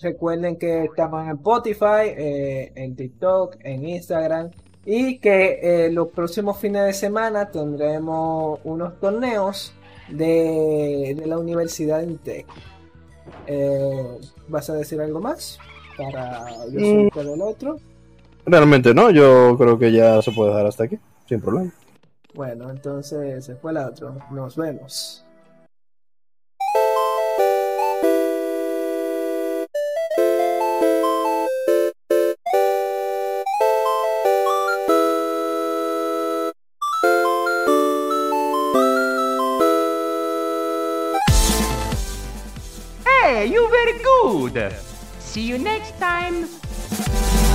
Recuerden que estamos en Spotify, en TikTok, en Instagram y que los próximos fines de semana tendremos unos torneos de, de la Universidad Intec. ¿Vas a decir algo más? para yo mm. del otro. Realmente no, yo creo que ya se puede dejar hasta aquí, sin problema. Bueno, entonces se fue el otro. Nos vemos. See you next time.